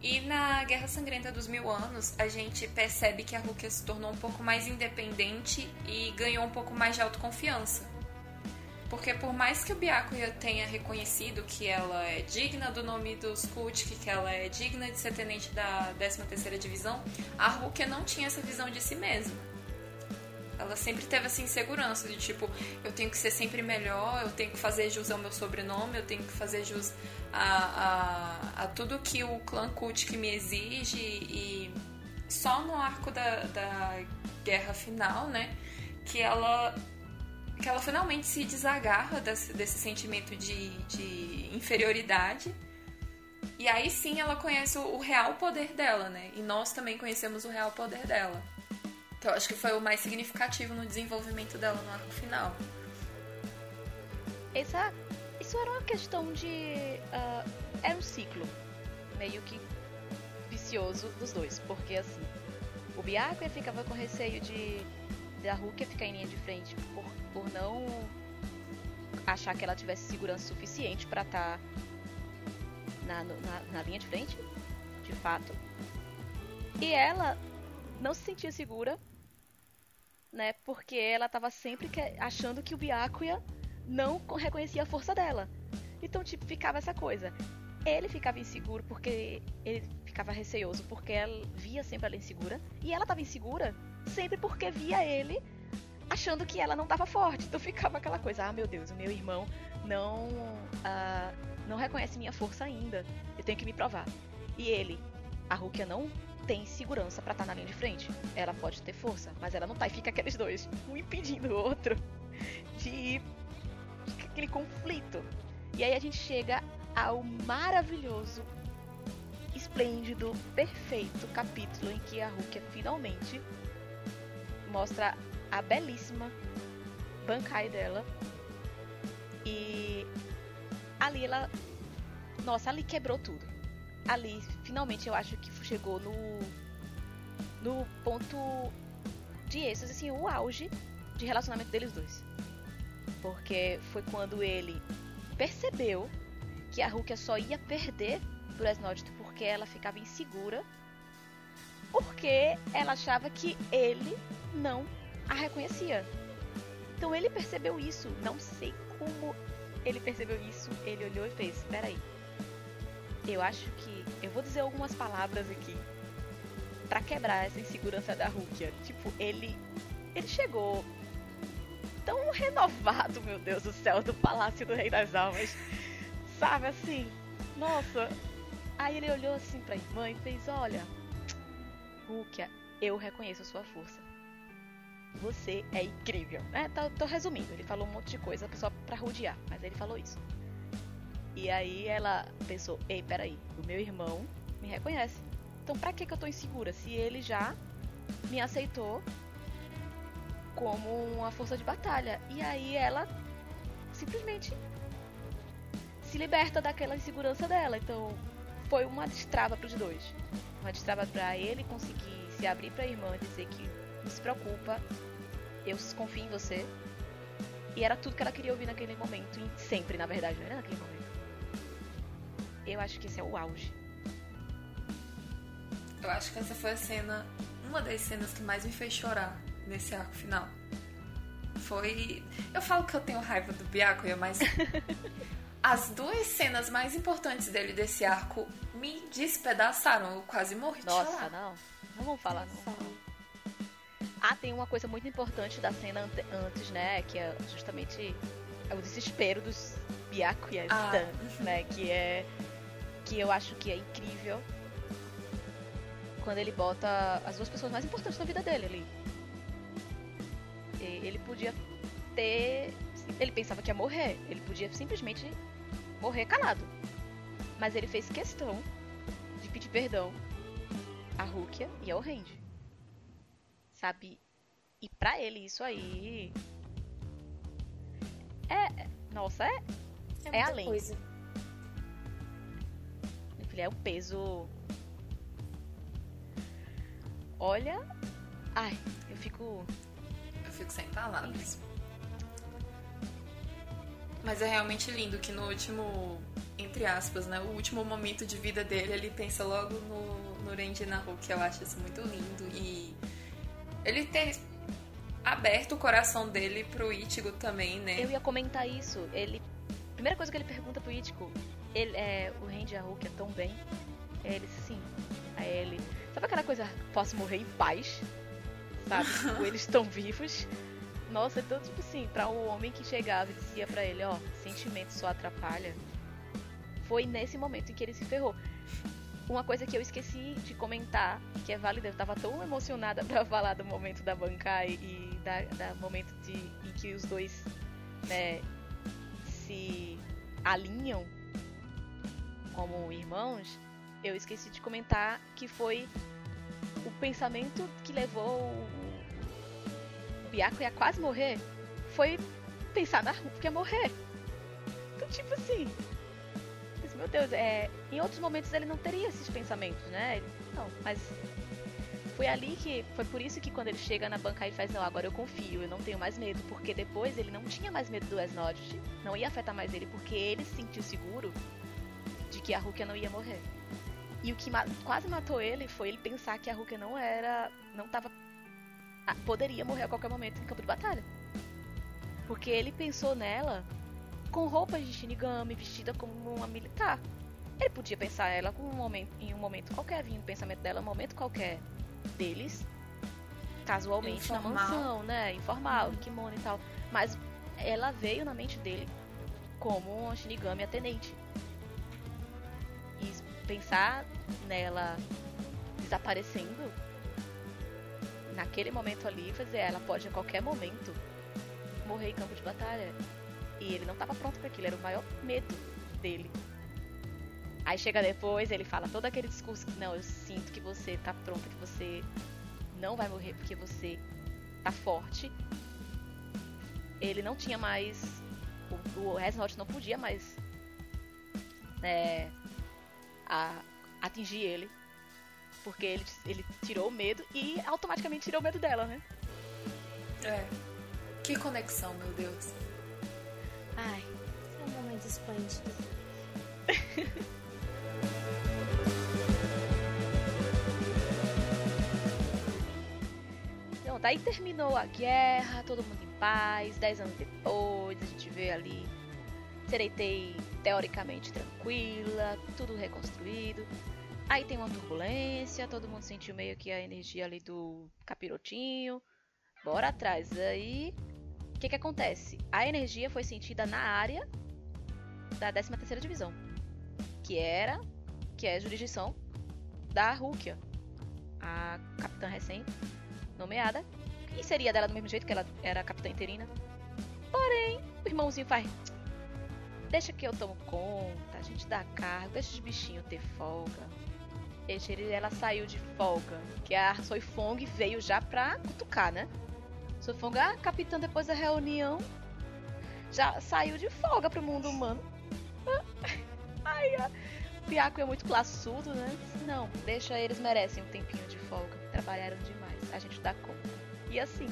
E na Guerra Sangrenta dos Mil Anos, a gente percebe que a Rukia se tornou um pouco mais independente e ganhou um pouco mais de autoconfiança. Porque por mais que o Byakuya tenha reconhecido que ela é digna do nome dos Kutik, que ela é digna de ser tenente da 13ª Divisão, a Rukia não tinha essa visão de si mesma. Ela sempre teve essa insegurança de tipo, eu tenho que ser sempre melhor, eu tenho que fazer jus ao meu sobrenome, eu tenho que fazer jus a, a, a tudo que o clã Kut me exige e só no arco da, da guerra final, né, que ela que ela finalmente se desagarra desse, desse sentimento de, de inferioridade e aí sim ela conhece o, o real poder dela, né? E nós também conhecemos o real poder dela. Então acho que foi o mais significativo no desenvolvimento dela no arco final. Essa, isso era uma questão de. Uh, era um ciclo meio que vicioso dos dois, porque assim, o Byakuya ficava com receio de da Rukia ficar em linha de frente por, por não achar que ela tivesse segurança suficiente para estar tá na, na, na linha de frente, de fato. E ela não se sentia segura, né? Porque ela estava sempre que, achando que o Byakuya não reconhecia a força dela. Então, tipo, ficava essa coisa. Ele ficava inseguro porque ele ficava receoso porque ela via sempre ela insegura e ela estava insegura sempre porque via ele achando que ela não estava forte. Então ficava aquela coisa: ah, meu Deus, o meu irmão não uh, não reconhece minha força ainda. Eu tenho que me provar. E ele, a Rukia não tem segurança para estar tá na linha de frente. Ela pode ter força, mas ela não tá. E fica aqueles dois, um impedindo o outro de ir. Aquele conflito. E aí a gente chega ao maravilhoso, esplêndido, perfeito capítulo em que a Rukia finalmente mostra a belíssima Bankai dela. E ali ela. Nossa, ali quebrou tudo ali, finalmente, eu acho que chegou no, no ponto de êxtase, assim, o auge de relacionamento deles dois. Porque foi quando ele percebeu que a Rukia só ia perder pro Esnodito porque ela ficava insegura, porque ela achava que ele não a reconhecia. Então ele percebeu isso, não sei como ele percebeu isso, ele olhou e fez: Peraí, eu acho que eu vou dizer algumas palavras aqui para quebrar essa insegurança da Rukia. Tipo, ele ele chegou tão renovado, meu Deus do céu, do Palácio do Rei das Almas. Sabe assim? Nossa. Aí ele olhou assim pra irmã e fez: Olha, Rukia, eu reconheço a sua força. Você é incrível. É, tô, tô resumindo, ele falou um monte de coisa só pra rodear, mas ele falou isso. E aí ela pensou: Ei, peraí, o meu irmão me reconhece. Então pra que, que eu tô insegura? Se ele já me aceitou como uma força de batalha. E aí ela simplesmente se liberta daquela insegurança dela. Então foi uma destrava para os dois. Uma destrava para ele conseguir se abrir para a irmã e dizer que não se preocupa, eu confio em você. E era tudo que ela queria ouvir naquele momento, e sempre, na verdade, não era naquele momento. Eu acho que esse é o auge. Eu acho que essa foi a cena, uma das cenas que mais me fez chorar nesse arco final. Foi. Eu falo que eu tenho raiva do Byakuya, mas. as duas cenas mais importantes dele desse arco me despedaçaram. Eu quase morri Nossa, de chorar. não. Não vamos falar, não. Ah, tem uma coisa muito importante da cena ante- antes, né? Que é justamente o desespero dos Byakuyas, Ah, né? Que é. Que eu acho que é incrível. Quando ele bota as duas pessoas mais importantes da vida dele ali. Ele podia ter. Ele pensava que ia morrer. Ele podia simplesmente morrer calado. Mas ele fez questão de pedir perdão a Rukia e ao Randy. Sabe? E pra ele isso aí. É. Nossa, é. É, É além. coisa. Ele é um peso. Olha. Ai, eu fico. Eu fico sem palavras. Mas é realmente lindo que no último, entre aspas, né? O último momento de vida dele, ele pensa logo no, no Renji Naru, que eu acho isso muito lindo. E ele ter aberto o coração dele pro Ichigo também, né? Eu ia comentar isso. Ele. Primeira coisa que ele pergunta pro Ichigo, ele é. O Randy a Hulk é tão bem? Aí ele sim. Aí ele. Sabe aquela coisa, posso morrer em paz? Sabe? Tipo, eles estão vivos. Nossa, então, tipo assim, pra um homem que chegava e dizia pra ele, ó, sentimento só atrapalha. Foi nesse momento em que ele se ferrou. Uma coisa que eu esqueci de comentar, que é válida, eu tava tão emocionada pra falar do momento da Bankai e da, da momento de, em que os dois, né, se alinham como irmãos, eu esqueci de comentar que foi o pensamento que levou o, o Byakuya a quase morrer foi pensar na Hulk que ia morrer. Então, tipo assim. Mas, meu Deus, é, em outros momentos ele não teria esses pensamentos, né? Ele- não, mas. Foi ali que. Foi por isso que quando ele chega na banca e faz, não, agora eu confio, eu não tenho mais medo. Porque depois ele não tinha mais medo do Esnod. Não ia afetar mais ele, porque ele se sentiu seguro de que a Rukia não ia morrer. E o que ma- quase matou ele foi ele pensar que a Rukia não era. não tava. ah, poderia morrer a qualquer momento em campo de batalha. Porque ele pensou nela com roupas de Shinigami, vestida como uma militar. Ele podia pensar ela um momento, em um momento qualquer, vinha um pensamento dela, um momento qualquer deles, casualmente na Informal. mansão, né? Informal, kimono e tal. Mas ela veio na mente dele como uma Shinigami atendente. Pensar nela desaparecendo naquele momento ali, fazer ela pode a qualquer momento morrer em campo de batalha. E ele não estava pronto para aquilo, era o maior medo dele. Aí chega depois, ele fala todo aquele discurso que não, eu sinto que você tá pronta, que você não vai morrer porque você tá forte. Ele não tinha mais. O, o Resnot não podia mais né, a- atingir ele. Porque ele, ele tirou o medo e automaticamente tirou o medo dela, né? É. Que conexão, meu Deus. Ai, É um momento esplêndido. Então, daí terminou a guerra, todo mundo em paz. Dez anos depois, a gente vê ali Sereitei teoricamente tranquila, tudo reconstruído. Aí tem uma turbulência, todo mundo sentiu meio que a energia ali do capirotinho. Bora atrás. Aí, o que que acontece? A energia foi sentida na área da 13 terceira divisão, que era, que é a jurisdição da Rúquia, a capitã recém nomeada, e seria dela do mesmo jeito que ela era capitã interina. Porém, o irmãozinho faz Deixa que eu tomo conta, a gente dá cargo, deixa os bichinhos ter folga. Ele, ela saiu de folga, que a Soifong veio já pra cutucar, né? Soifong, a capitã, depois da reunião, já saiu de folga pro mundo humano. Ai, o Piaco é muito classudo, né? Não, deixa eles merecem um tempinho de folga. Trabalharam demais, a gente dá conta. E assim,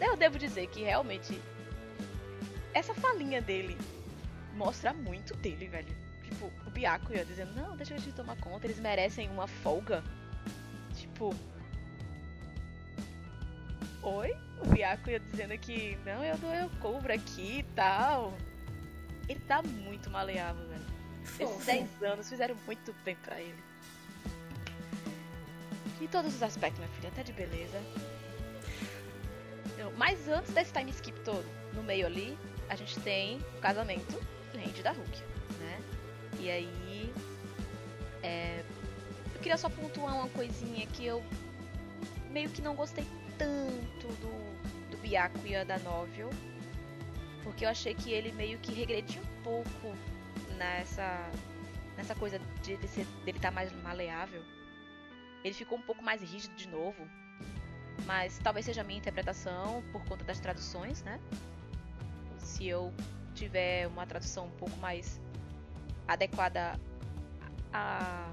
eu devo dizer que realmente essa falinha dele mostra muito dele, velho. Tipo, o ia dizendo, não, deixa a gente tomar conta, eles merecem uma folga. Tipo. Oi? O ia dizendo que, não, eu dou eu cobro aqui e tal. Ele tá muito maleável, velho. Esses 10 anos fizeram muito bem pra ele. Em todos os aspectos, minha filha, até de beleza. Mas antes desse time skip todo, no meio ali, a gente tem o casamento Da Hulk, né? E aí. É, eu queria só pontuar uma coisinha que eu meio que não gostei tanto do, do Byakuya da novel. Porque eu achei que ele meio que regrediu um pouco nessa, nessa coisa de dele estar tá mais maleável. Ele ficou um pouco mais rígido de novo. Mas talvez seja a minha interpretação por conta das traduções, né? Se eu tiver uma tradução um pouco mais adequada a,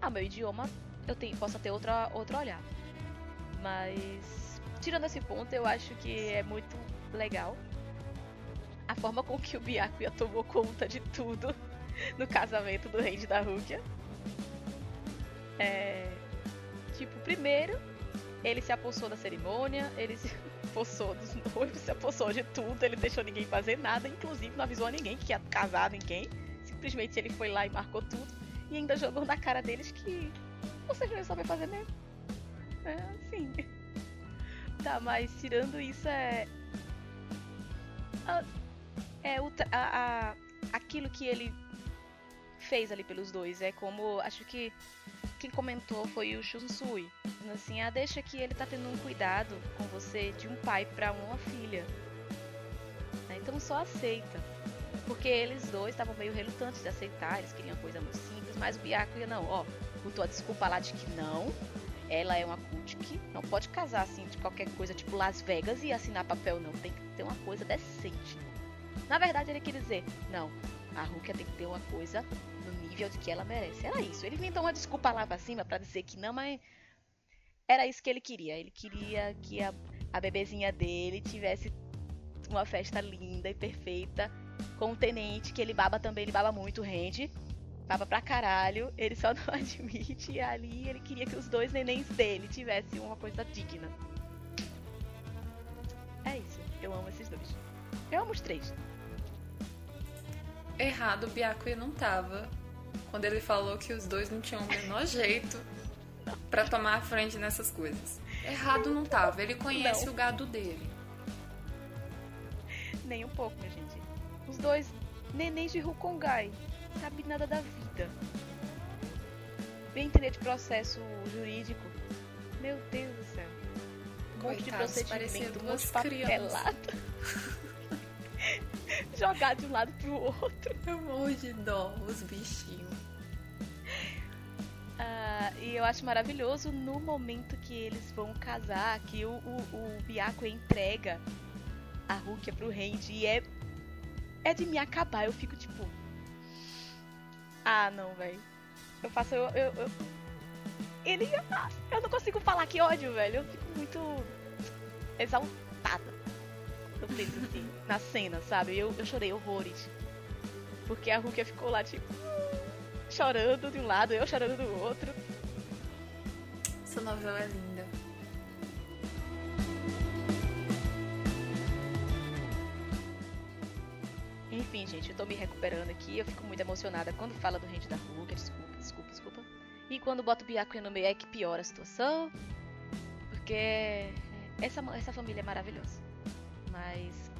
a meu idioma, eu tenho, possa ter outra, outro olhar. Mas, tirando esse ponto, eu acho que é muito legal a forma com que o Byakuya tomou conta de tudo no casamento do rei da Rukia. É, tipo, primeiro, ele se apossou da cerimônia, ele se apossou dos noivos, se apossou de tudo, ele deixou ninguém fazer nada, inclusive não avisou a ninguém que ia casar ninguém. Simplesmente ele foi lá e marcou tudo e ainda jogou na cara deles que vocês não iam fazer mesmo. É assim. Tá, mas tirando isso é. É o, a, a, aquilo que ele fez ali pelos dois. É como. Acho que quem comentou foi o Shunsui. Assim, ah, deixa que ele tá tendo um cuidado com você de um pai para uma filha. Né, então só aceita. Porque eles dois estavam meio relutantes de aceitar, eles queriam coisa muito simples, mas o Byakuya não, ó, botou a desculpa lá de que não, ela é uma Kutik, não pode casar assim de qualquer coisa tipo Las Vegas e assinar papel, não, tem que ter uma coisa decente. Na verdade ele quer dizer, não, a Rukia tem que ter uma coisa de que ela merece. Era isso. Ele inventou uma desculpa lá pra cima para dizer que não, mas era isso que ele queria. Ele queria que a, a bebezinha dele tivesse uma festa linda e perfeita com o tenente, que ele baba também, ele baba muito, rende. Baba pra caralho, ele só não admite. E ali ele queria que os dois nenéns dele tivessem uma coisa digna. É isso, eu amo esses dois. Eu amo os três. Errado, o Byakuya não tava quando ele falou que os dois não tinham o menor jeito para tomar a frente nessas coisas. Errado não tava, ele conhece não. o gado dele. Nem um pouco, minha gente. Os dois nenéns de Rukongai, sabe nada da vida. Vem entender de processo jurídico. Meu Deus do céu. Um monte de procedimento, um monte de papelada. Jogar de um lado pro outro. Eu morro de dó, os bichinhos. E eu acho maravilhoso no momento que eles vão casar, que o, o, o Byaku entrega a Rukia pro Randy e é, é de me acabar. Eu fico tipo. Ah, não, velho. Eu faço. Eu, eu, eu, ele. Ah, eu não consigo falar que ódio, velho. Eu fico muito exaltada. Eu penso assim, na cena, sabe? Eu, eu chorei horrores. Porque a Rukia ficou lá, tipo chorando de um lado, eu chorando do outro. Essa novela é linda. É Enfim, gente, eu tô me recuperando aqui. Eu fico muito emocionada quando fala do Rende da Ruka. Desculpa, desculpa, desculpa. E quando bota o Byakuya no meio é que piora a situação. Porque essa, essa família é maravilhosa. Mas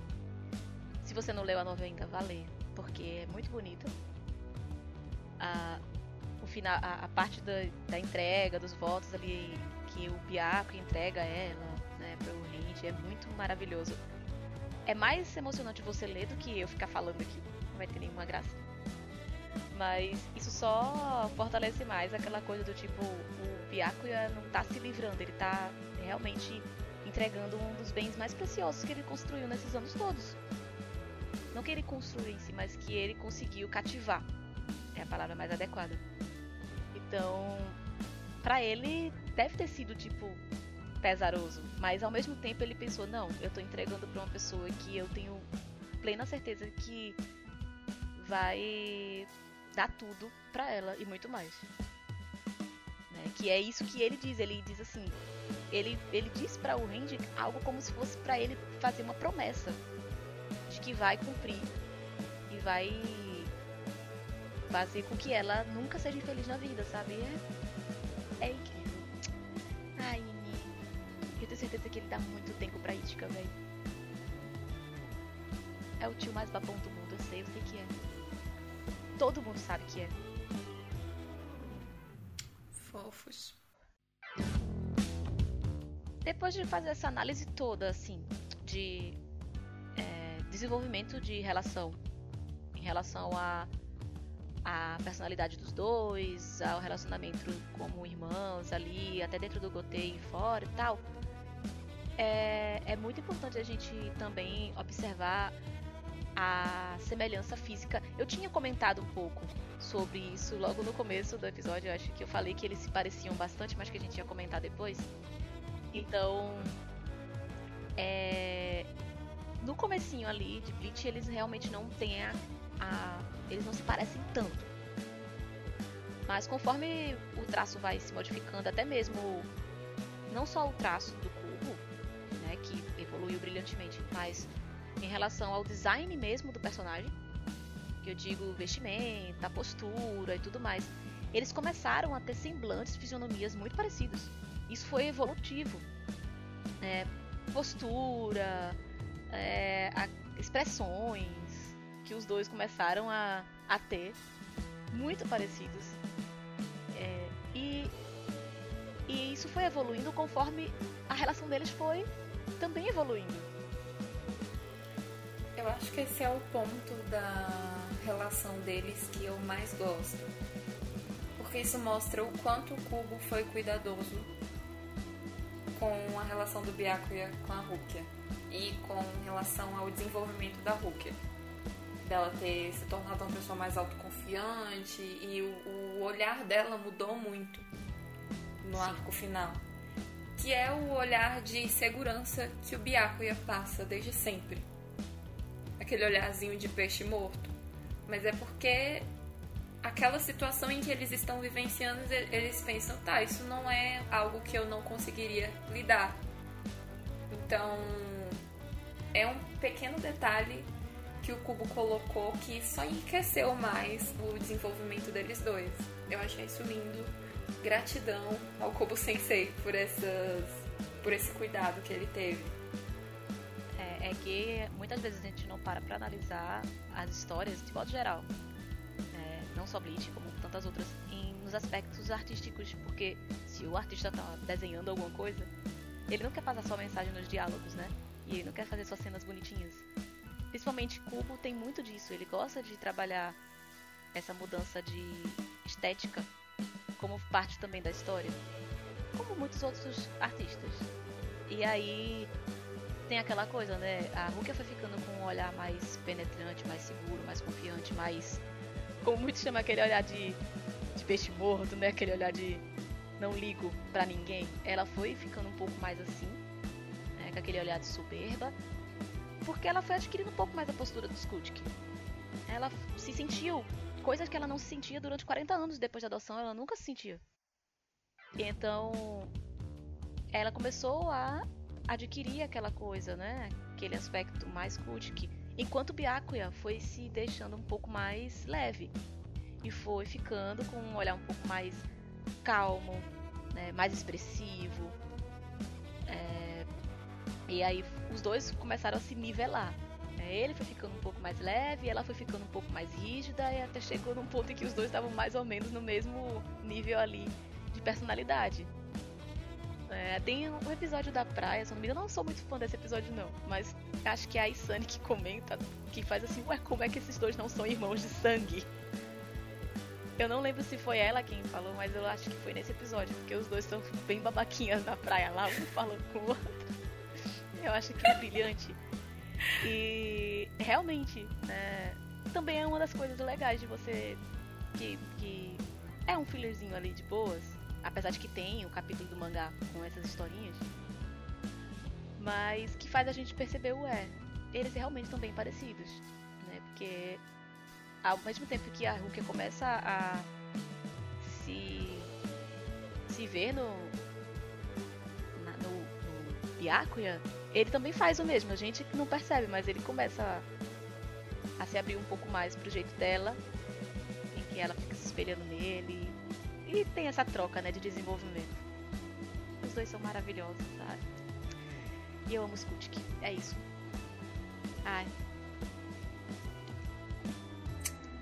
se você não leu a novela ainda, vá ler. Porque é muito bonita. A, final, a, a parte da, da entrega, dos votos ali que o Byakuya entrega ela, né, pro Rende, é muito maravilhoso. É mais emocionante você ler do que eu ficar falando aqui. Não vai ter nenhuma graça. Mas isso só fortalece mais aquela coisa do tipo, o Byakuya não tá se livrando, ele tá realmente entregando um dos bens mais preciosos que ele construiu nesses anos todos. Não que ele construísse, mas que ele conseguiu cativar. É a palavra mais adequada. Então, para ele deve ter sido tipo pesaroso, mas ao mesmo tempo ele pensou, não, eu tô entregando para uma pessoa que eu tenho plena certeza que vai dar tudo para ela e muito mais. Né? Que é isso que ele diz, ele diz assim, ele ele diz para o Randy algo como se fosse para ele fazer uma promessa de que vai cumprir e vai fazer com que ela nunca seja infeliz na vida, sabe? É, é incrível certeza que ele dá muito tempo pra Itica, velho. É o tio mais babão do mundo, eu sei, eu sei que é. Todo mundo sabe que é. Fofos. Depois de fazer essa análise toda, assim, de é, desenvolvimento de relação em relação a a personalidade dos dois, ao relacionamento como irmãos ali, até dentro do Gotei e fora e tal é, é muito importante a gente também observar a semelhança física. Eu tinha comentado um pouco sobre isso logo no começo do episódio. Eu acho que eu falei que eles se pareciam bastante, mas que a gente ia comentar depois. Então, é... no comecinho ali de Bleach, eles realmente não têm a, a, eles não se parecem tanto. Mas conforme o traço vai se modificando, até mesmo não só o traço do que evoluiu brilhantemente, mas em relação ao design mesmo do personagem, que eu digo vestimenta, postura e tudo mais, eles começaram a ter semblantes, fisionomias muito parecidos. Isso foi evolutivo. É, postura, é, expressões que os dois começaram a, a ter muito parecidos. É, e, e isso foi evoluindo conforme a relação deles foi também evoluindo. Eu acho que esse é o ponto da relação deles que eu mais gosto. Porque isso mostra o quanto o Cubo foi cuidadoso com a relação do Byakuya com a Rukia e com relação ao desenvolvimento da Rukia. Dela ter se tornado uma pessoa mais autoconfiante e o, o olhar dela mudou muito no Sim. arco final que é o olhar de segurança que o Byakuya passa desde sempre. Aquele olharzinho de peixe morto. Mas é porque aquela situação em que eles estão vivenciando, eles pensam, tá, isso não é algo que eu não conseguiria lidar. Então, é um pequeno detalhe que o Cubo colocou que só enriqueceu mais o desenvolvimento deles dois. Eu achei isso lindo gratidão ao Kobo Sensei por essas por esse cuidado que ele teve. É, é que muitas vezes a gente não para para analisar as histórias de modo geral. É, não só Bleach, como tantas outras, em, nos aspectos artísticos, porque se o artista está desenhando alguma coisa, ele não quer passar só mensagem nos diálogos, né? E ele não quer fazer só cenas bonitinhas. Principalmente Kubo tem muito disso, ele gosta de trabalhar essa mudança de estética como parte também da história, como muitos outros artistas. E aí tem aquela coisa, né? A Rukia foi ficando com um olhar mais penetrante, mais seguro, mais confiante, mais. Como muitos chamam aquele olhar de, de peixe morto, né? Aquele olhar de não ligo para ninguém. Ela foi ficando um pouco mais assim, né? com aquele olhar de soberba, porque ela foi adquirindo um pouco mais a postura do Skutik. Ela se sentiu coisas que ela não se sentia durante 40 anos depois da adoção, ela nunca se sentia. Então, ela começou a adquirir aquela coisa, né? Aquele aspecto mais que Enquanto Byakuya foi se deixando um pouco mais leve e foi ficando com um olhar um pouco mais calmo, né, mais expressivo. É, e aí os dois começaram a se nivelar. Né. Ele foi ficando um pouco mais leve, ela foi ficando um pouco mais rígida e até chegou num ponto em que os dois estavam mais ou menos no mesmo nível ali de personalidade. É, tem um episódio da praia, não eu não sou muito fã desse episódio não, mas acho que é a Isane que comenta, que faz assim, ué, como é que esses dois não são irmãos de sangue? Eu não lembro se foi ela quem falou, mas eu acho que foi nesse episódio, porque os dois são bem babaquinhas na praia lá, um falando com o outro. Eu acho que é brilhante. E realmente, né, também é uma das coisas legais de você que, que é um fillerzinho ali de boas, apesar de que tem o capítulo do mangá com essas historinhas, mas que faz a gente perceber o é, eles realmente estão bem parecidos, né? Porque ao mesmo tempo que a Rukia começa a se se ver no na, no, no Byakuya, ele também faz o mesmo. A gente não percebe, mas ele começa a, a se abrir um pouco mais pro jeito dela, em que ela fica se espelhando nele e tem essa troca, né, de desenvolvimento. Os dois são maravilhosos, sabe? E eu amo os Kutik. É isso. Ai.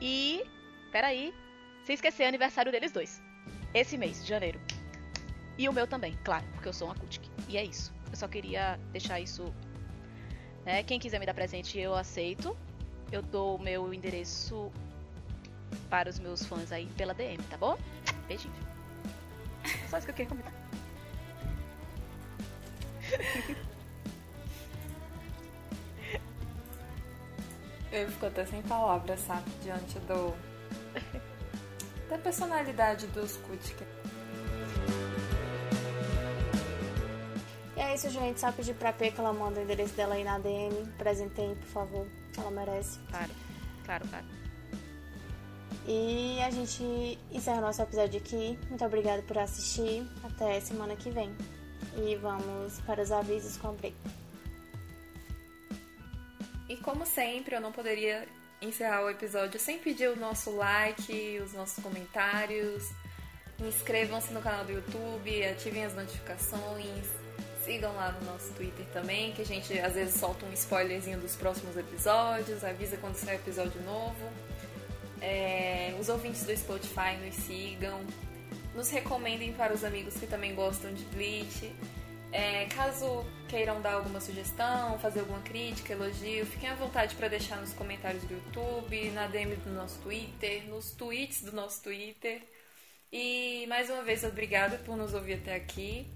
E. Peraí. Se esquecer, é aniversário deles dois. Esse mês, de janeiro. E o meu também, claro, porque eu sou uma Kutik. E é isso. Eu só queria deixar isso. Né? Quem quiser me dar presente, eu aceito. Eu dou o meu endereço para os meus fãs aí pela DM, tá bom? Beijinho. Só isso que eu queria comentar. Eu fico até sem palavras, sabe? Diante do. da personalidade dos Kutika. E é isso, gente. Só pedir pra P que ela manda o endereço dela aí na DM. Presenteiem, por favor. Ela merece. Claro, claro, claro. E a gente encerra o nosso episódio aqui. Muito obrigada por assistir. Até semana que vem. E vamos para os avisos com a Bray. E como sempre, eu não poderia encerrar o episódio sem pedir o nosso like, os nossos comentários. Inscrevam-se no canal do YouTube, ativem as notificações, sigam lá no nosso Twitter também, que a gente às vezes solta um spoilerzinho dos próximos episódios, avisa quando sair episódio novo. É, os ouvintes do Spotify nos sigam, nos recomendem para os amigos que também gostam de Bleach. É, caso queiram dar alguma sugestão, fazer alguma crítica, elogio, fiquem à vontade para deixar nos comentários do YouTube, na DM do nosso Twitter, nos tweets do nosso Twitter. E mais uma vez, obrigada por nos ouvir até aqui.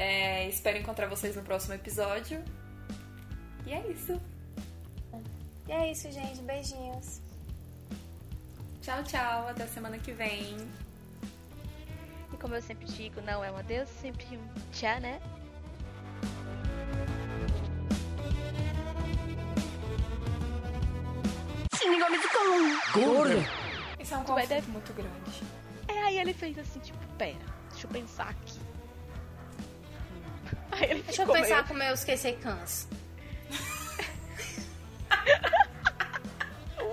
É, espero encontrar vocês no próximo episódio. E é isso. E é isso, gente. Beijinhos. Tchau, tchau. Até semana que vem. E como eu sempre digo, não é um adeus, sempre um tchau, né? Gorda! Isso é um conflito muito grande. É, aí ele fez assim, tipo, pera, deixa eu pensar aqui. Aí ele Deixa eu pensar meio- com meus QC-cans.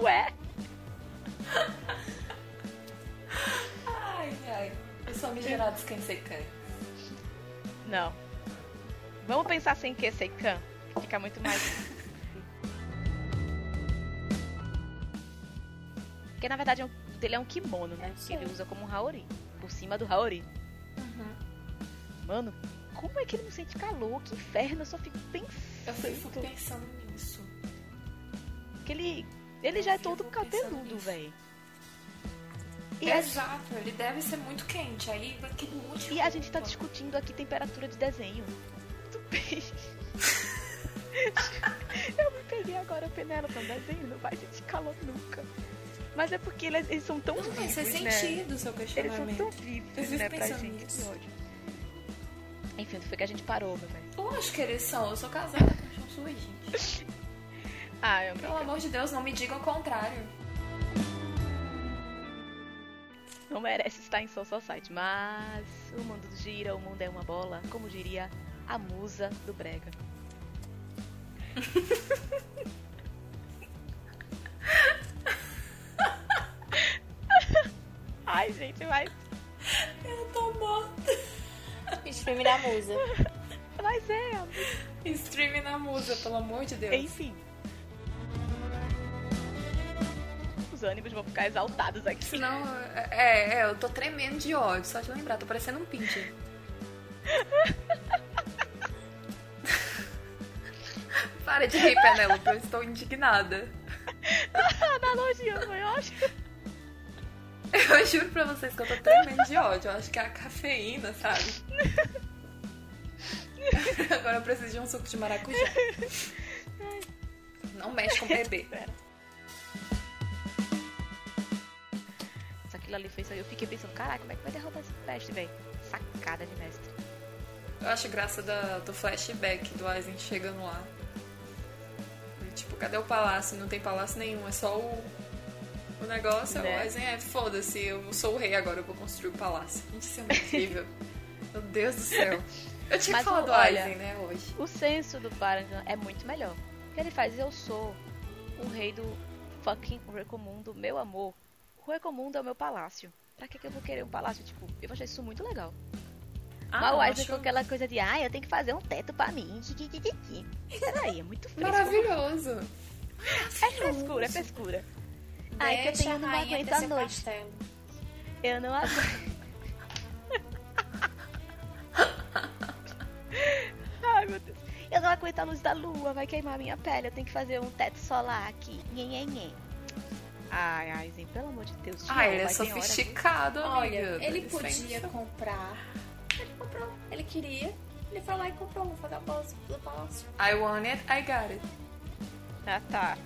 Ué? Ai, ai. Os famigerados Kensekan. Não. Vamos pensar sem que Seikan? Fica muito mais. Porque na verdade é dele é um kimono, né? Que ele ser. usa como um Haori. Por cima do Haori. Uhum. Mano, como é que ele não sente calor? Que inferno, eu só fico pensando. Eu fico pensando nisso. Porque ele. Ele Eu já é todo pensando cabeludo, velho. E, a- Exato, ele deve ser muito quente. Aí aquele monte e a gente tá discutindo aqui temperatura de desenho. Tudo bem. Eu me peguei agora, Penélope, um desenho, não vai sentir calor nunca. Mas é porque eles, eles são tão Não vivos, faz né? sentido o seu Eles são questionamento. tão vivos, Eu né, pra gente. nisso. Que ódio. Enfim, foi que a gente parou, meu velho. Poxa, querer só, eu sou casada com o gente. ah, eu é Pelo amor de Deus, não me diga o contrário. Não merece estar em Soul Society, mas o mundo gira, o mundo é uma bola, como diria a musa do Brega. Ai, gente, mas Stream na musa. Mas é. Stream na musa, pelo amor de Deus. Enfim. Os ânimos vão ficar exaltados aqui. Senão, é, é, eu tô tremendo de ódio, só de lembrar, tô parecendo um pincher. Para de rir, Penélope, eu estou indignada. A analogia foi ótima. Eu juro pra vocês que eu tô tremendo de ódio. Eu acho que é a cafeína, sabe? Agora eu preciso de um suco de maracujá. Não mexe com o bebê. Só aquilo ali foi isso aí. Eu fiquei pensando, caraca, como é que vai derrotar esse peste, velho? Sacada de mestre. Eu acho graça da, do flashback do Aizen chegando lá. E, tipo, cadê o palácio? Não tem palácio nenhum, é só o, o negócio. Né? O Aizen é foda-se, eu sou o rei agora, eu vou construir o palácio. Gente, isso é incrível. Meu Deus do céu. Eu tinha Mas que falar o- do olha, Aizen, né, hoje. O senso do Parangan é muito melhor. O que ele faz? Eu sou o rei do fucking Recomundo, meu amor. O Recomundo é o meu palácio. Pra que, que eu vou querer um palácio? Tipo, eu achei isso muito legal. Mas Ah, eu o Aizen acho com aquela coisa de, ah, eu tenho que fazer um teto pra mim. Peraí, é muito fresco. maravilhoso. É frescura, é frescura. Ai, que eu tenho, a não rainha aguento seu noite. castelo. Eu não aguento. Ai, meu Deus. Eu não aguento a luz da lua, vai queimar a minha pele. Eu tenho que fazer um teto solar aqui. Ai, Aizen, pelo amor de Deus. Ah, ele é hora, sofisticado, Olha, amiga. ele podia comprar. Ele comprou. Ele queria. Ele foi lá e comprou o vagabundo do palácio. I want it, I got it. Ah, tá.